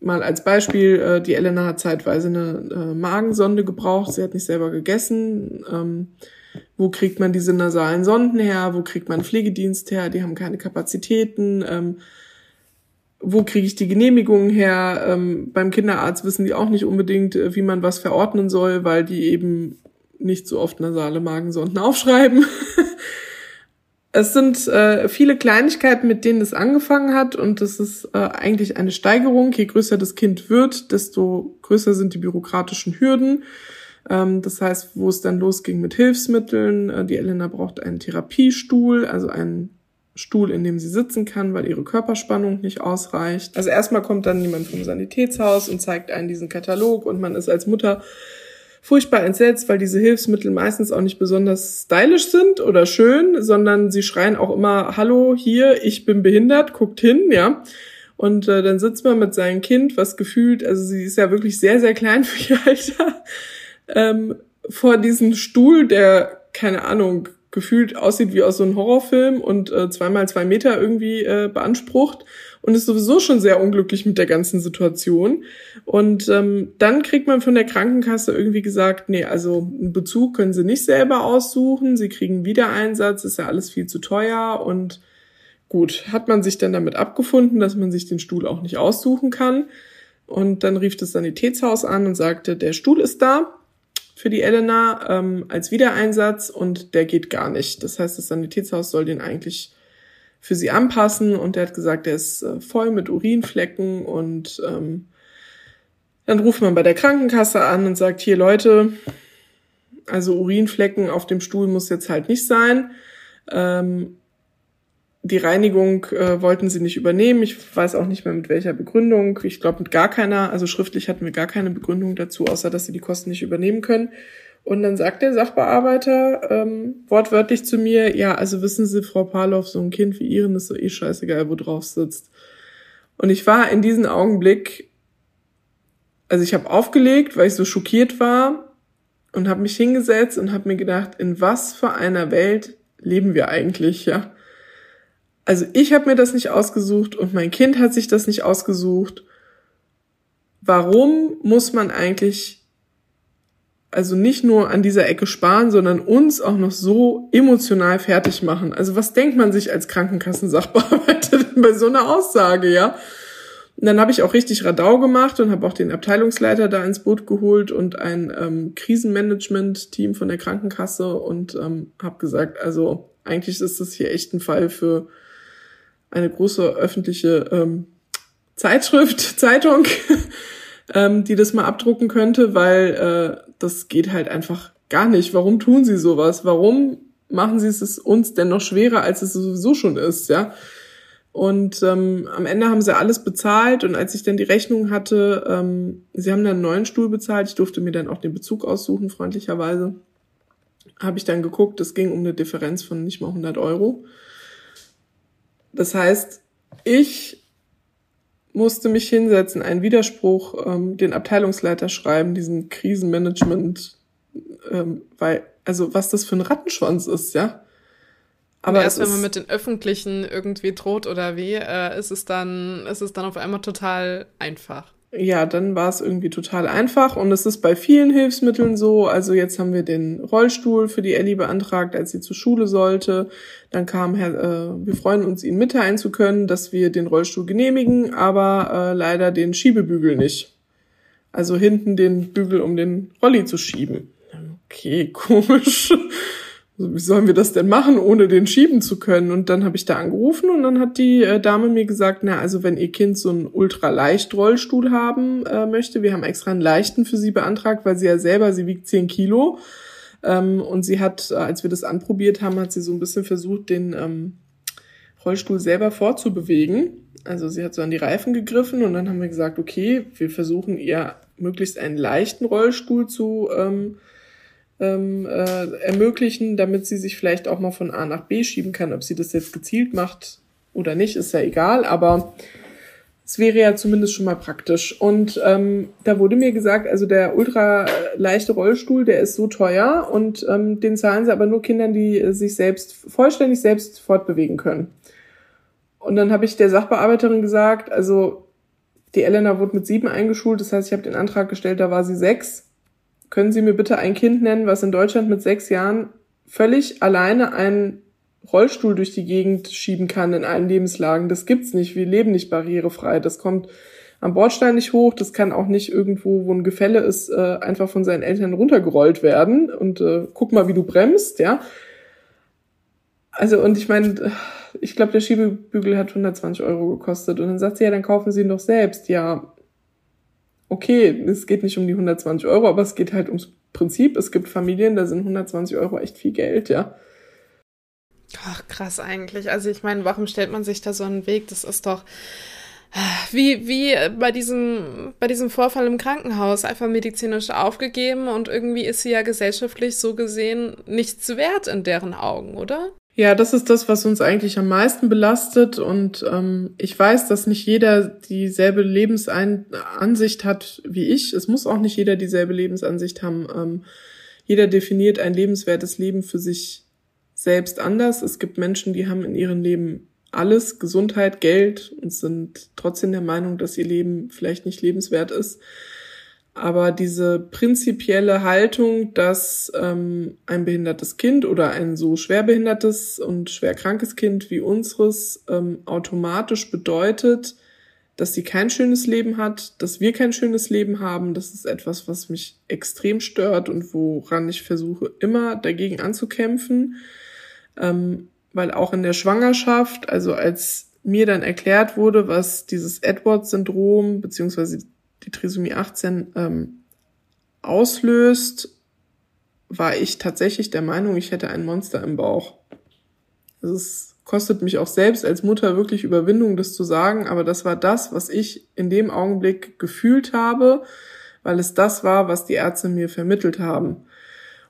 mal als Beispiel, äh, die Elena hat zeitweise eine äh, Magensonde gebraucht, sie hat nicht selber gegessen. Ähm, wo kriegt man diese nasalen Sonden her? Wo kriegt man Pflegedienst her? Die haben keine Kapazitäten. Ähm, wo kriege ich die Genehmigungen her? Ähm, beim Kinderarzt wissen die auch nicht unbedingt, äh, wie man was verordnen soll, weil die eben nicht so oft nasale Magensonden <laughs> aufschreiben. Es sind äh, viele Kleinigkeiten, mit denen es angefangen hat und das ist äh, eigentlich eine Steigerung. Je größer das Kind wird, desto größer sind die bürokratischen Hürden. Ähm, das heißt, wo es dann losging mit Hilfsmitteln, äh, die Elena braucht einen Therapiestuhl, also einen Stuhl, in dem sie sitzen kann, weil ihre Körperspannung nicht ausreicht. Also erstmal kommt dann jemand vom Sanitätshaus und zeigt einen diesen Katalog und man ist als Mutter furchtbar entsetzt, weil diese Hilfsmittel meistens auch nicht besonders stylisch sind oder schön, sondern sie schreien auch immer, hallo, hier, ich bin behindert, guckt hin, ja. Und äh, dann sitzt man mit seinem Kind, was gefühlt, also sie ist ja wirklich sehr, sehr klein <laughs> für ihr Alter, ähm, vor diesem Stuhl, der, keine Ahnung, gefühlt aussieht wie aus so einem Horrorfilm und äh, zweimal zwei Meter irgendwie äh, beansprucht und ist sowieso schon sehr unglücklich mit der ganzen Situation. Und ähm, dann kriegt man von der Krankenkasse irgendwie gesagt, nee, also einen Bezug können sie nicht selber aussuchen, sie kriegen Wiedereinsatz, ist ja alles viel zu teuer und gut, hat man sich dann damit abgefunden, dass man sich den Stuhl auch nicht aussuchen kann. Und dann rief das Sanitätshaus an und sagte, der Stuhl ist da für die Elena ähm, als Wiedereinsatz und der geht gar nicht. Das heißt, das Sanitätshaus soll den eigentlich für sie anpassen und der hat gesagt, der ist äh, voll mit Urinflecken und ähm, dann ruft man bei der Krankenkasse an und sagt, hier Leute, also Urinflecken auf dem Stuhl muss jetzt halt nicht sein. Ähm, die Reinigung äh, wollten sie nicht übernehmen. Ich weiß auch nicht mehr mit welcher Begründung. Ich glaube mit gar keiner, also schriftlich hatten wir gar keine Begründung dazu, außer dass sie die Kosten nicht übernehmen können. Und dann sagt der Sachbearbeiter ähm, wortwörtlich zu mir, ja, also wissen Sie, Frau Pavlov, so ein Kind wie Ihren ist so eh scheißegal, wo drauf sitzt. Und ich war in diesem Augenblick, also ich habe aufgelegt, weil ich so schockiert war und habe mich hingesetzt und habe mir gedacht, in was für einer Welt leben wir eigentlich, ja? Also ich habe mir das nicht ausgesucht und mein Kind hat sich das nicht ausgesucht. Warum muss man eigentlich also nicht nur an dieser Ecke sparen, sondern uns auch noch so emotional fertig machen. Also was denkt man sich als Krankenkassensachbearbeiter <laughs> bei so einer Aussage, ja? Und dann habe ich auch richtig Radau gemacht und habe auch den Abteilungsleiter da ins Boot geholt und ein ähm, Krisenmanagement-Team von der Krankenkasse und ähm, habe gesagt, also eigentlich ist das hier echt ein Fall für eine große öffentliche ähm, Zeitschrift, <laughs> Zeitung, <laughs> ähm, die das mal abdrucken könnte, weil äh, das geht halt einfach gar nicht. Warum tun sie sowas? Warum machen sie es uns denn noch schwerer, als es sowieso schon ist, ja? Und ähm, am Ende haben sie alles bezahlt und als ich dann die Rechnung hatte, ähm, sie haben dann einen neuen Stuhl bezahlt, ich durfte mir dann auch den Bezug aussuchen, freundlicherweise, habe ich dann geguckt, es ging um eine Differenz von nicht mal 100 Euro. Das heißt, ich musste mich hinsetzen, einen Widerspruch, ähm, den Abteilungsleiter schreiben, diesen Krisenmanagement, ähm, weil, also was das für ein Rattenschwanz ist, ja. Aber erst wenn man mit den Öffentlichen irgendwie droht oder wie, äh, ist es dann, ist es dann auf einmal total einfach ja, dann war es irgendwie total einfach und es ist bei vielen Hilfsmitteln so. Also jetzt haben wir den Rollstuhl für die Ellie beantragt, als sie zur Schule sollte. Dann kam Herr, äh, wir freuen uns, Ihnen mitteilen zu können, dass wir den Rollstuhl genehmigen, aber äh, leider den Schiebebügel nicht. Also hinten den Bügel, um den Rolli zu schieben. Okay, <laughs> komisch. Also wie sollen wir das denn machen, ohne den schieben zu können? Und dann habe ich da angerufen und dann hat die äh, Dame mir gesagt, na, also wenn ihr Kind so einen ultraleicht Rollstuhl haben äh, möchte, wir haben extra einen leichten für sie beantragt, weil sie ja selber, sie wiegt 10 Kilo. Ähm, und sie hat, äh, als wir das anprobiert haben, hat sie so ein bisschen versucht, den ähm, Rollstuhl selber vorzubewegen. Also sie hat so an die Reifen gegriffen und dann haben wir gesagt, okay, wir versuchen ihr möglichst einen leichten Rollstuhl zu ähm, ähm, äh, ermöglichen, damit sie sich vielleicht auch mal von A nach B schieben kann. Ob sie das jetzt gezielt macht oder nicht, ist ja egal, aber es wäre ja zumindest schon mal praktisch. Und ähm, da wurde mir gesagt, also der ultra leichte Rollstuhl, der ist so teuer und ähm, den zahlen sie aber nur Kindern, die sich selbst vollständig selbst fortbewegen können. Und dann habe ich der Sachbearbeiterin gesagt, also die Elena wurde mit sieben eingeschult, das heißt, ich habe den Antrag gestellt, da war sie sechs können Sie mir bitte ein Kind nennen, was in Deutschland mit sechs Jahren völlig alleine einen Rollstuhl durch die Gegend schieben kann in allen Lebenslagen? Das gibt's nicht. Wir leben nicht barrierefrei. Das kommt am Bordstein nicht hoch. Das kann auch nicht irgendwo, wo ein Gefälle ist, äh, einfach von seinen Eltern runtergerollt werden. Und äh, guck mal, wie du bremst, ja. Also, und ich meine, ich glaube, der Schiebebügel hat 120 Euro gekostet. Und dann sagt sie, ja, dann kaufen Sie ihn doch selbst. Ja, okay, es geht nicht um die 120 Euro, aber es geht halt ums Prinzip. Es gibt Familien, da sind 120 Euro echt viel Geld, ja. Ach, krass eigentlich. Also ich meine, warum stellt man sich da so einen Weg? Das ist doch wie, wie bei diesem, bei diesem Vorfall im Krankenhaus einfach medizinisch aufgegeben und irgendwie ist sie ja gesellschaftlich so gesehen nichts wert in deren Augen, oder? Ja, das ist das, was uns eigentlich am meisten belastet. Und ähm, ich weiß, dass nicht jeder dieselbe Lebensansicht hat wie ich. Es muss auch nicht jeder dieselbe Lebensansicht haben. Ähm, jeder definiert ein lebenswertes Leben für sich selbst anders. Es gibt Menschen, die haben in ihrem Leben alles, Gesundheit, Geld und sind trotzdem der Meinung, dass ihr Leben vielleicht nicht lebenswert ist. Aber diese prinzipielle Haltung, dass ähm, ein behindertes Kind oder ein so schwerbehindertes und schwerkrankes Kind wie unseres ähm, automatisch bedeutet, dass sie kein schönes Leben hat, dass wir kein schönes Leben haben, das ist etwas, was mich extrem stört und woran ich versuche immer dagegen anzukämpfen. Ähm, weil auch in der Schwangerschaft, also als mir dann erklärt wurde, was dieses Edwards-Syndrom beziehungsweise die Trisomie 18 ähm, auslöst, war ich tatsächlich der Meinung, ich hätte ein Monster im Bauch. Also es kostet mich auch selbst als Mutter wirklich Überwindung, das zu sagen, aber das war das, was ich in dem Augenblick gefühlt habe, weil es das war, was die Ärzte mir vermittelt haben.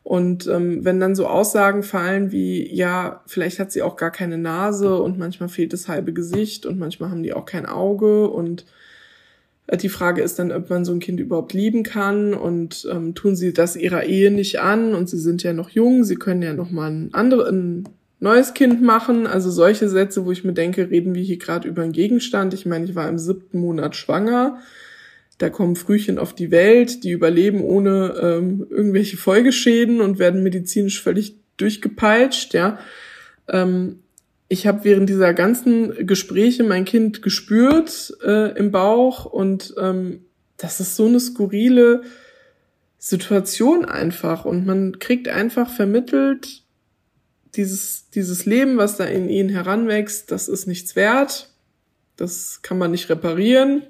Und ähm, wenn dann so Aussagen fallen wie, ja, vielleicht hat sie auch gar keine Nase und manchmal fehlt das halbe Gesicht und manchmal haben die auch kein Auge und die Frage ist dann, ob man so ein Kind überhaupt lieben kann und ähm, tun sie das ihrer Ehe nicht an und sie sind ja noch jung, sie können ja noch mal ein, andere, ein neues Kind machen. Also solche Sätze, wo ich mir denke, reden wir hier gerade über einen Gegenstand. Ich meine, ich war im siebten Monat schwanger da kommen Frühchen auf die Welt, die überleben ohne ähm, irgendwelche Folgeschäden und werden medizinisch völlig durchgepeitscht, ja. Ähm, ich habe während dieser ganzen Gespräche mein Kind gespürt äh, im Bauch und ähm, das ist so eine skurrile Situation einfach und man kriegt einfach vermittelt, dieses, dieses Leben, was da in ihnen heranwächst, das ist nichts wert, das kann man nicht reparieren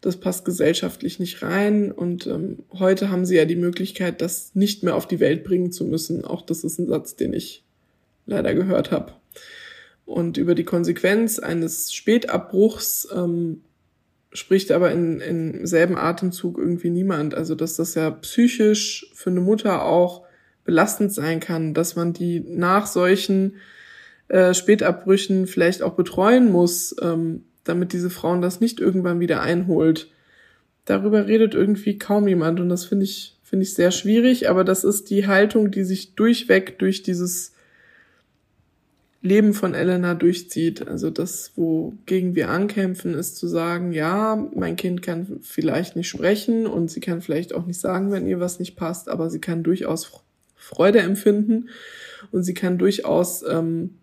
das passt gesellschaftlich nicht rein. Und ähm, heute haben sie ja die Möglichkeit, das nicht mehr auf die Welt bringen zu müssen. Auch das ist ein Satz, den ich leider gehört habe. Und über die Konsequenz eines Spätabbruchs ähm, spricht aber in, in selben Atemzug irgendwie niemand. Also dass das ja psychisch für eine Mutter auch belastend sein kann, dass man die nach solchen äh, Spätabbrüchen vielleicht auch betreuen muss, ähm, damit diese Frauen das nicht irgendwann wieder einholt. Darüber redet irgendwie kaum jemand und das finde ich, finde ich sehr schwierig, aber das ist die Haltung, die sich durchweg durch dieses Leben von Elena durchzieht. Also das, wogegen wir ankämpfen, ist zu sagen, ja, mein Kind kann vielleicht nicht sprechen und sie kann vielleicht auch nicht sagen, wenn ihr was nicht passt, aber sie kann durchaus Freude empfinden und sie kann durchaus ähm,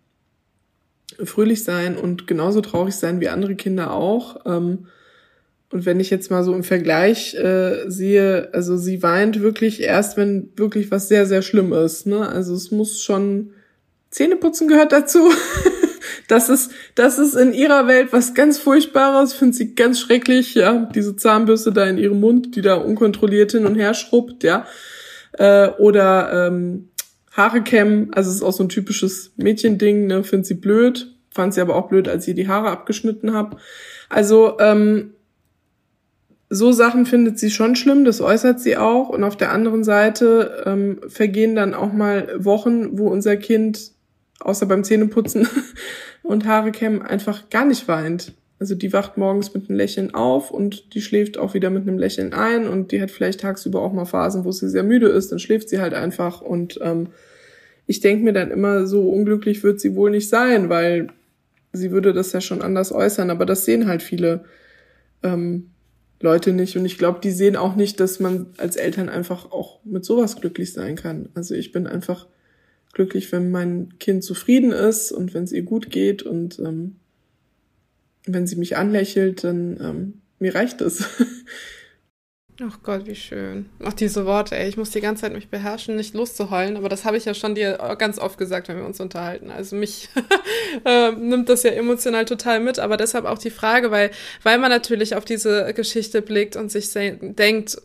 fröhlich sein und genauso traurig sein wie andere Kinder auch. Ähm, und wenn ich jetzt mal so im Vergleich äh, sehe, also sie weint wirklich erst, wenn wirklich was sehr, sehr schlimm ist. Ne? Also es muss schon Zähneputzen gehört dazu. <laughs> das ist, das ist in ihrer Welt was ganz Furchtbares, finde sie ganz schrecklich, ja. Diese Zahnbürste da in ihrem Mund, die da unkontrolliert hin und her schrubbt, ja. Äh, oder ähm, Haare kämmen, also ist auch so ein typisches Mädchending, ne, finde sie blöd, fand sie aber auch blöd, als ich die Haare abgeschnitten habe. Also ähm, so Sachen findet sie schon schlimm, das äußert sie auch. Und auf der anderen Seite ähm, vergehen dann auch mal Wochen, wo unser Kind außer beim Zähneputzen <laughs> und Haare kämmen einfach gar nicht weint. Also die wacht morgens mit einem Lächeln auf und die schläft auch wieder mit einem Lächeln ein und die hat vielleicht tagsüber auch mal Phasen, wo sie sehr müde ist, dann schläft sie halt einfach und ähm, ich denke mir dann immer, so unglücklich wird sie wohl nicht sein, weil sie würde das ja schon anders äußern, aber das sehen halt viele ähm, Leute nicht und ich glaube, die sehen auch nicht, dass man als Eltern einfach auch mit sowas glücklich sein kann. Also ich bin einfach glücklich, wenn mein Kind zufrieden ist und wenn es ihr gut geht und ähm, wenn sie mich anlächelt, dann ähm, mir reicht es. <laughs> Ach Gott, wie schön. Ach, diese Worte, ey. Ich muss die ganze Zeit mich beherrschen, nicht loszuheulen. Aber das habe ich ja schon dir ganz oft gesagt, wenn wir uns unterhalten. Also mich <laughs> äh, nimmt das ja emotional total mit. Aber deshalb auch die Frage, weil, weil man natürlich auf diese Geschichte blickt und sich denkt,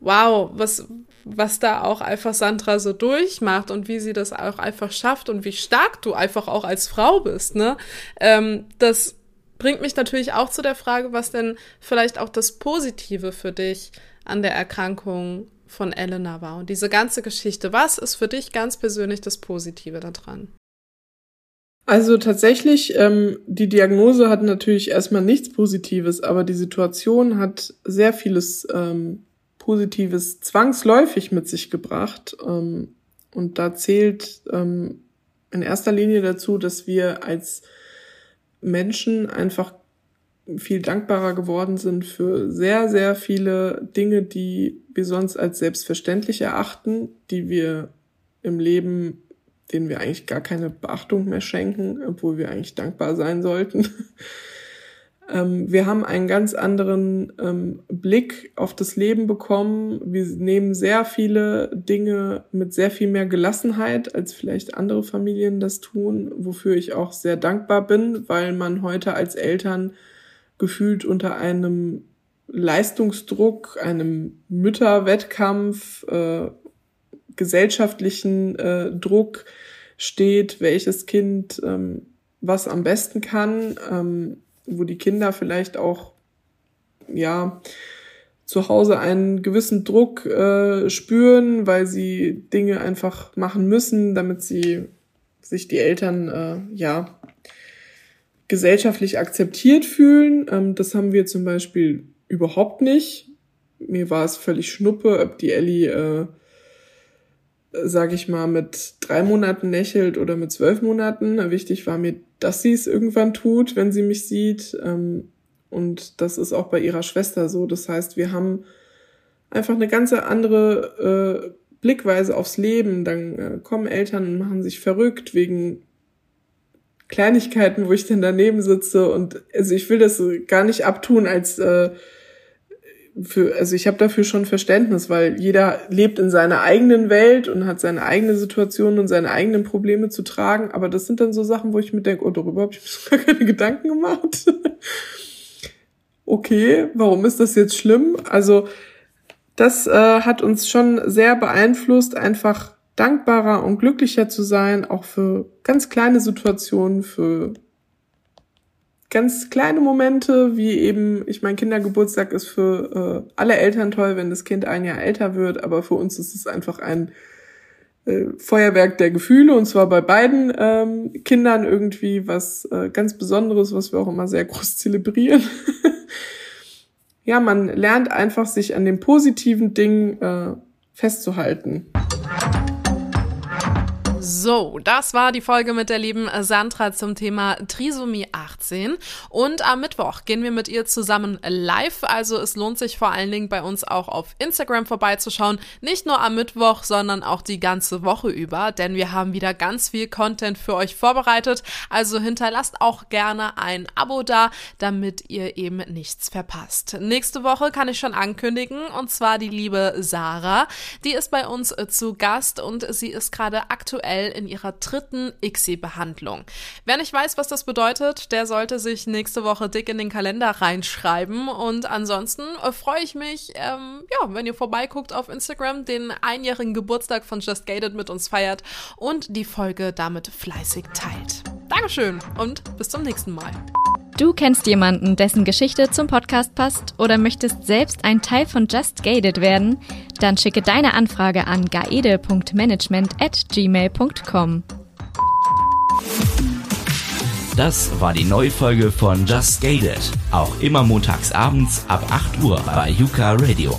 wow, was, was da auch einfach Sandra so durchmacht und wie sie das auch einfach schafft und wie stark du einfach auch als Frau bist, ne? Ähm, das bringt mich natürlich auch zu der Frage, was denn vielleicht auch das Positive für dich an der Erkrankung von Elena war und diese ganze Geschichte. Was ist für dich ganz persönlich das Positive daran? Also tatsächlich, ähm, die Diagnose hat natürlich erstmal nichts Positives, aber die Situation hat sehr vieles ähm, Positives zwangsläufig mit sich gebracht. Ähm, und da zählt ähm, in erster Linie dazu, dass wir als Menschen einfach viel dankbarer geworden sind für sehr, sehr viele Dinge, die wir sonst als selbstverständlich erachten, die wir im Leben, denen wir eigentlich gar keine Beachtung mehr schenken, obwohl wir eigentlich dankbar sein sollten. Ähm, wir haben einen ganz anderen ähm, Blick auf das Leben bekommen. Wir nehmen sehr viele Dinge mit sehr viel mehr Gelassenheit, als vielleicht andere Familien das tun, wofür ich auch sehr dankbar bin, weil man heute als Eltern gefühlt unter einem Leistungsdruck, einem Mütterwettkampf, äh, gesellschaftlichen äh, Druck steht, welches Kind ähm, was am besten kann. Ähm, wo die Kinder vielleicht auch, ja, zu Hause einen gewissen Druck äh, spüren, weil sie Dinge einfach machen müssen, damit sie sich die Eltern äh, ja gesellschaftlich akzeptiert fühlen. Ähm, das haben wir zum Beispiel überhaupt nicht. Mir war es völlig schnuppe, ob die Ellie, äh, sag ich mal, mit drei Monaten lächelt oder mit zwölf Monaten. Wichtig war mir, dass sie es irgendwann tut, wenn sie mich sieht. Ähm, und das ist auch bei ihrer Schwester so. Das heißt, wir haben einfach eine ganz andere äh, Blickweise aufs Leben. Dann äh, kommen Eltern und machen sich verrückt wegen Kleinigkeiten, wo ich dann daneben sitze. Und also ich will das gar nicht abtun als äh, für, also ich habe dafür schon Verständnis, weil jeder lebt in seiner eigenen Welt und hat seine eigene Situation und seine eigenen Probleme zu tragen. Aber das sind dann so Sachen, wo ich mir denke, oh, darüber habe ich mir <laughs> gar keine Gedanken gemacht <laughs> okay, warum ist das jetzt schlimm? Also das äh, hat uns schon sehr beeinflusst, einfach dankbarer und glücklicher zu sein, auch für ganz kleine Situationen, für ganz kleine Momente, wie eben, ich mein Kindergeburtstag ist für äh, alle Eltern toll, wenn das Kind ein Jahr älter wird, aber für uns ist es einfach ein äh, Feuerwerk der Gefühle und zwar bei beiden ähm, Kindern irgendwie was äh, ganz Besonderes, was wir auch immer sehr groß <laughs> zelebrieren. ja, man lernt einfach sich an den positiven Dingen äh, festzuhalten. So, das war die Folge mit der lieben Sandra zum Thema Trisomie 18. Und am Mittwoch gehen wir mit ihr zusammen live. Also es lohnt sich vor allen Dingen bei uns auch auf Instagram vorbeizuschauen. Nicht nur am Mittwoch, sondern auch die ganze Woche über, denn wir haben wieder ganz viel Content für euch vorbereitet. Also hinterlasst auch gerne ein Abo da, damit ihr eben nichts verpasst. Nächste Woche kann ich schon ankündigen, und zwar die liebe Sarah. Die ist bei uns zu Gast und sie ist gerade aktuell aktuell in ihrer dritten ICSI-Behandlung. Wer nicht weiß, was das bedeutet, der sollte sich nächste Woche dick in den Kalender reinschreiben. Und ansonsten äh, freue ich mich, ähm, ja, wenn ihr vorbeiguckt auf Instagram, den einjährigen Geburtstag von Just Gated mit uns feiert und die Folge damit fleißig teilt. Dankeschön und bis zum nächsten Mal. Du kennst jemanden, dessen Geschichte zum Podcast passt oder möchtest selbst ein Teil von Just Gated werden? Dann schicke deine Anfrage an gaede.management at gmail.com. Das war die neue Folge von Just Gated. Auch immer montags abends ab 8 Uhr bei Yuka Radio.